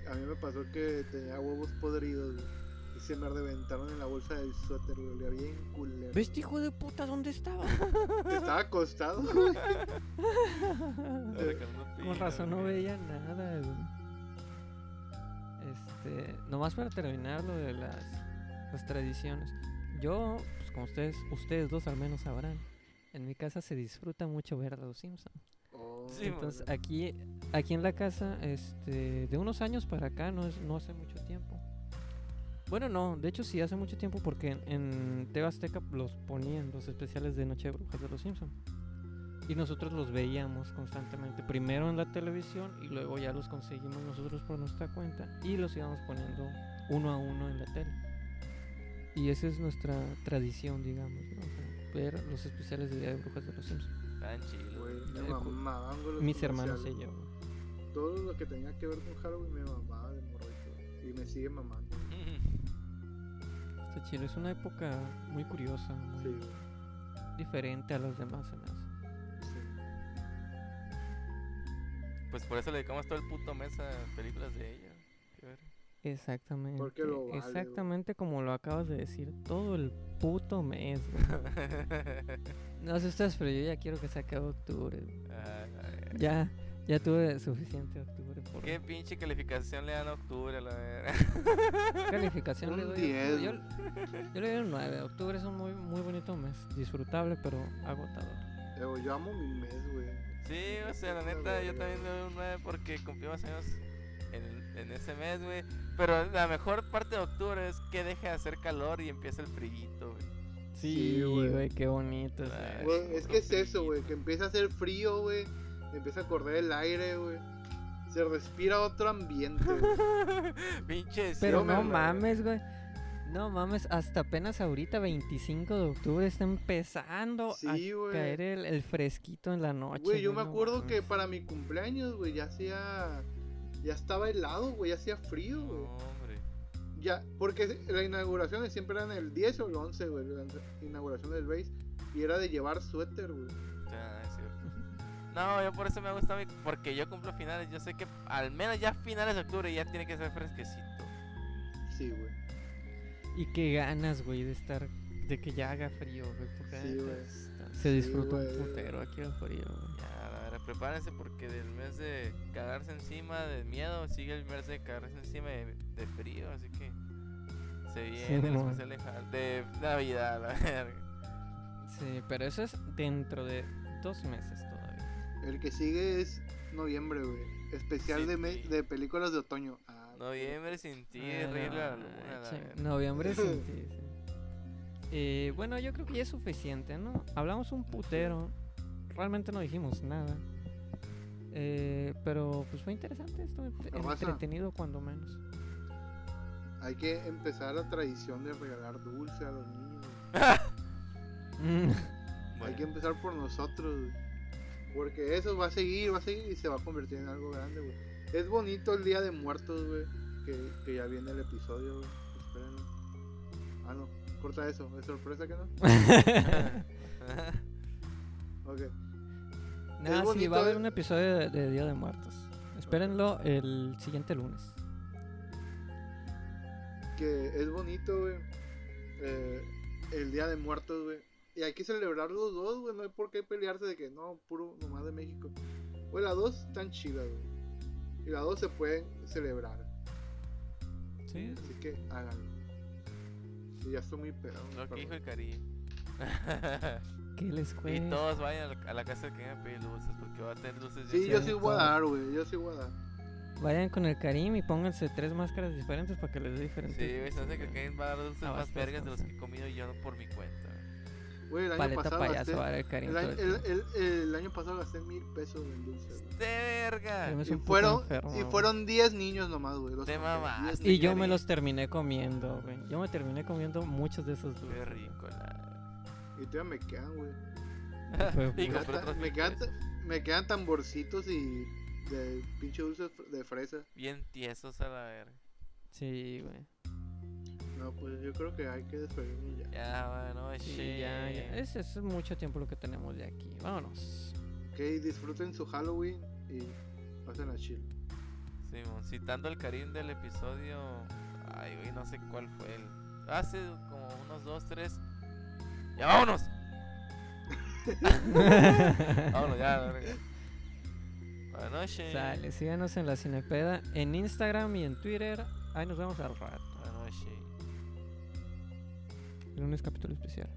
A mí me pasó que tenía huevos podridos, güey, y se me reventaron en la bolsa del suéter, güey, olía bien culero. ¿Ves, hijo de puta, dónde estaba? Estaba acostado, güey. Con razón no veía nada, güey. Este, nomás para terminar lo de las, las tradiciones. Yo, pues como ustedes, ustedes dos al menos sabrán, en mi casa se disfruta mucho ver a los Simpsons. Oh, Entonces bueno. aquí, aquí en la casa, este, de unos años para acá, no, es, no hace mucho tiempo. Bueno, no, de hecho sí hace mucho tiempo porque en, en TV Azteca los ponían los especiales de Noche de Brujas de los Simpsons. Y nosotros los veíamos constantemente, primero en la televisión y luego ya los conseguimos nosotros por nuestra cuenta y los íbamos poniendo uno a uno en la tele. Y esa es nuestra tradición, digamos, ¿no? O sea, ver los especiales de Día de Brujas de los Simpsons. Me Eh, mamaban, güey, Mis hermanos y yo. Todo lo que tenía que ver con Halloween me mamaba de morrito. güey, Y me sigue mamando. Está chido, es una época muy curiosa, muy Sí, güey. diferente a las demás, se me hace. Sí. Pues por eso le dedicamos todo el puto mes a películas de ella. Exactamente. Porque lo vale, güey. exactamente como lo acabas de decir, todo el puto mes, güey. No sé ustedes, pero yo ya quiero que se acabe octubre. güey. Ay, ay, Ya, ya tuve suficiente octubre por ¿Qué pinche calificación le dan a octubre la verga? calificación le Un doy. a octubre. 10. Yo, yo le doy un 9. Octubre es un muy, muy bonito mes, disfrutable pero agotador. Güey, yo amo mi mes, güey. Sí, o sea, la neta, yo también le doy un 9 porque cumplimos años en, en ese mes, güey. Pero la mejor parte de octubre es que deje de hacer calor y empieza el frillito, güey. Sí, güey. güey, qué bonito. Ay. Güey, es que es eso, güey. Que empieza a hacer frío, güey. Empieza a correr el aire, güey. Se respira otro ambiente, güey. Pinche Pero no mames, güey. No mames, hasta apenas ahorita, 25 de octubre, está empezando Sí, a güey. caer el, el fresquito en la noche. Güey, yo me no acuerdo que para mi cumpleaños, güey, ya hacía. Ya estaba helado, güey. Ya hacía frío, No, güey. hombre. Ya, porque la inauguración siempre eran el 10 o el 11, güey. La inauguración del base. Y era de llevar suéter, güey. Ya, es cierto. No, yo por eso me gusta porque yo cumplo finales. Yo sé que al menos ya finales de octubre ya tiene que ser fresquecito. Sí, güey. Y qué ganas, güey, de estar. De que ya haga frío, güey. porque Sí, güey. Se Sí, disfruta güey. un putero aquí el frío, güey. Prepárense porque del mes de cagarse encima de miedo sigue el mes de cagarse encima de, de frío, así que se viene el mon. especial de, Navidad, la verga. Sí, pero eso es dentro de dos meses todavía. El que sigue es noviembre, güey. Especial de, me- de películas de otoño. Ah, Noviembre sin ti, la no luna, la verga. Noviembre sin ti, sí. Eh, bueno, yo creo que ya es suficiente, ¿no? Hablamos un putero. Realmente no dijimos nada. Eh, pero pues fue interesante esto, entre- Raza. entretenido cuando menos. Hay que empezar la tradición de regalar dulce a los niños. Hay que empezar por nosotros, güey. Porque eso va a seguir, va a seguir y se va a convertir en algo grande, güey. Es bonito el Día de Muertos, güey. Que, que ya viene el episodio, güey. Espérenlo. Ah, no. Corta eso. ¿Es sorpresa que no? Ok. Nada, sí, bonito, va a haber eh. un episodio de, de Día de Muertos. Espérenlo el siguiente lunes. Que es bonito, güey. eh, el Día de Muertos, güey. Y hay que celebrar los dos, güey. No hay por qué pelearse de que no, puro nomás de México. Güey, las dos están chidas, güey. Y las dos se pueden celebrar. Sí. Así que háganlo. Y ya estoy muy pedo. Lo que dijo el cariño. ¿Qué les y cuesta? todos vayan a la- a la casa que a pedir luces porque va a tener luces. Sí, yo sí voy a dar, güey. Yo sí voy a dar. Vayan con el Karim y pónganse tres máscaras diferentes para que les dé Sí, diferente. güey, se hace que el Karim va a dar dulces Ah, más vergas de los que he comido yo por mi cuenta. güey. El año Paleta pasado payaso gasté. va a dar el Karim El el el, tiempo. el- el año pasado gasté mil pesos en dulces. ¡De verga! Y fueron, enfermo, y fueron 10 niños nomás, güey. los Te. 10 Y yo me los terminé comiendo, güey. Yo me terminé comiendo muchos de esos Qué dulces. rico, la. Y todavía me quedan, güey. Y Me, quedan- me, quedan, pesos. me quedan tamborcitos y de pinche dulces de fresa. Bien tiesos a la verga. Sí, güey. No, pues yo creo que hay que despedirnos ya. Ya, bueno, Sí, ya, ya. Es, es mucho tiempo lo que tenemos de aquí. Vámonos. Ok, disfruten su Halloween y pasen a chill. Simón, citando el Karim del episodio. Ay, güey, no sé cuál fue el. Hace como unos dos, tres. ¡Ya vámonos! vámonos, ya. Buenas noches. Sale, síganos en la Cinepeda en Instagram y en Twitter. Ahí nos vemos al rato. Buenas noches. Lunes capítulo especial.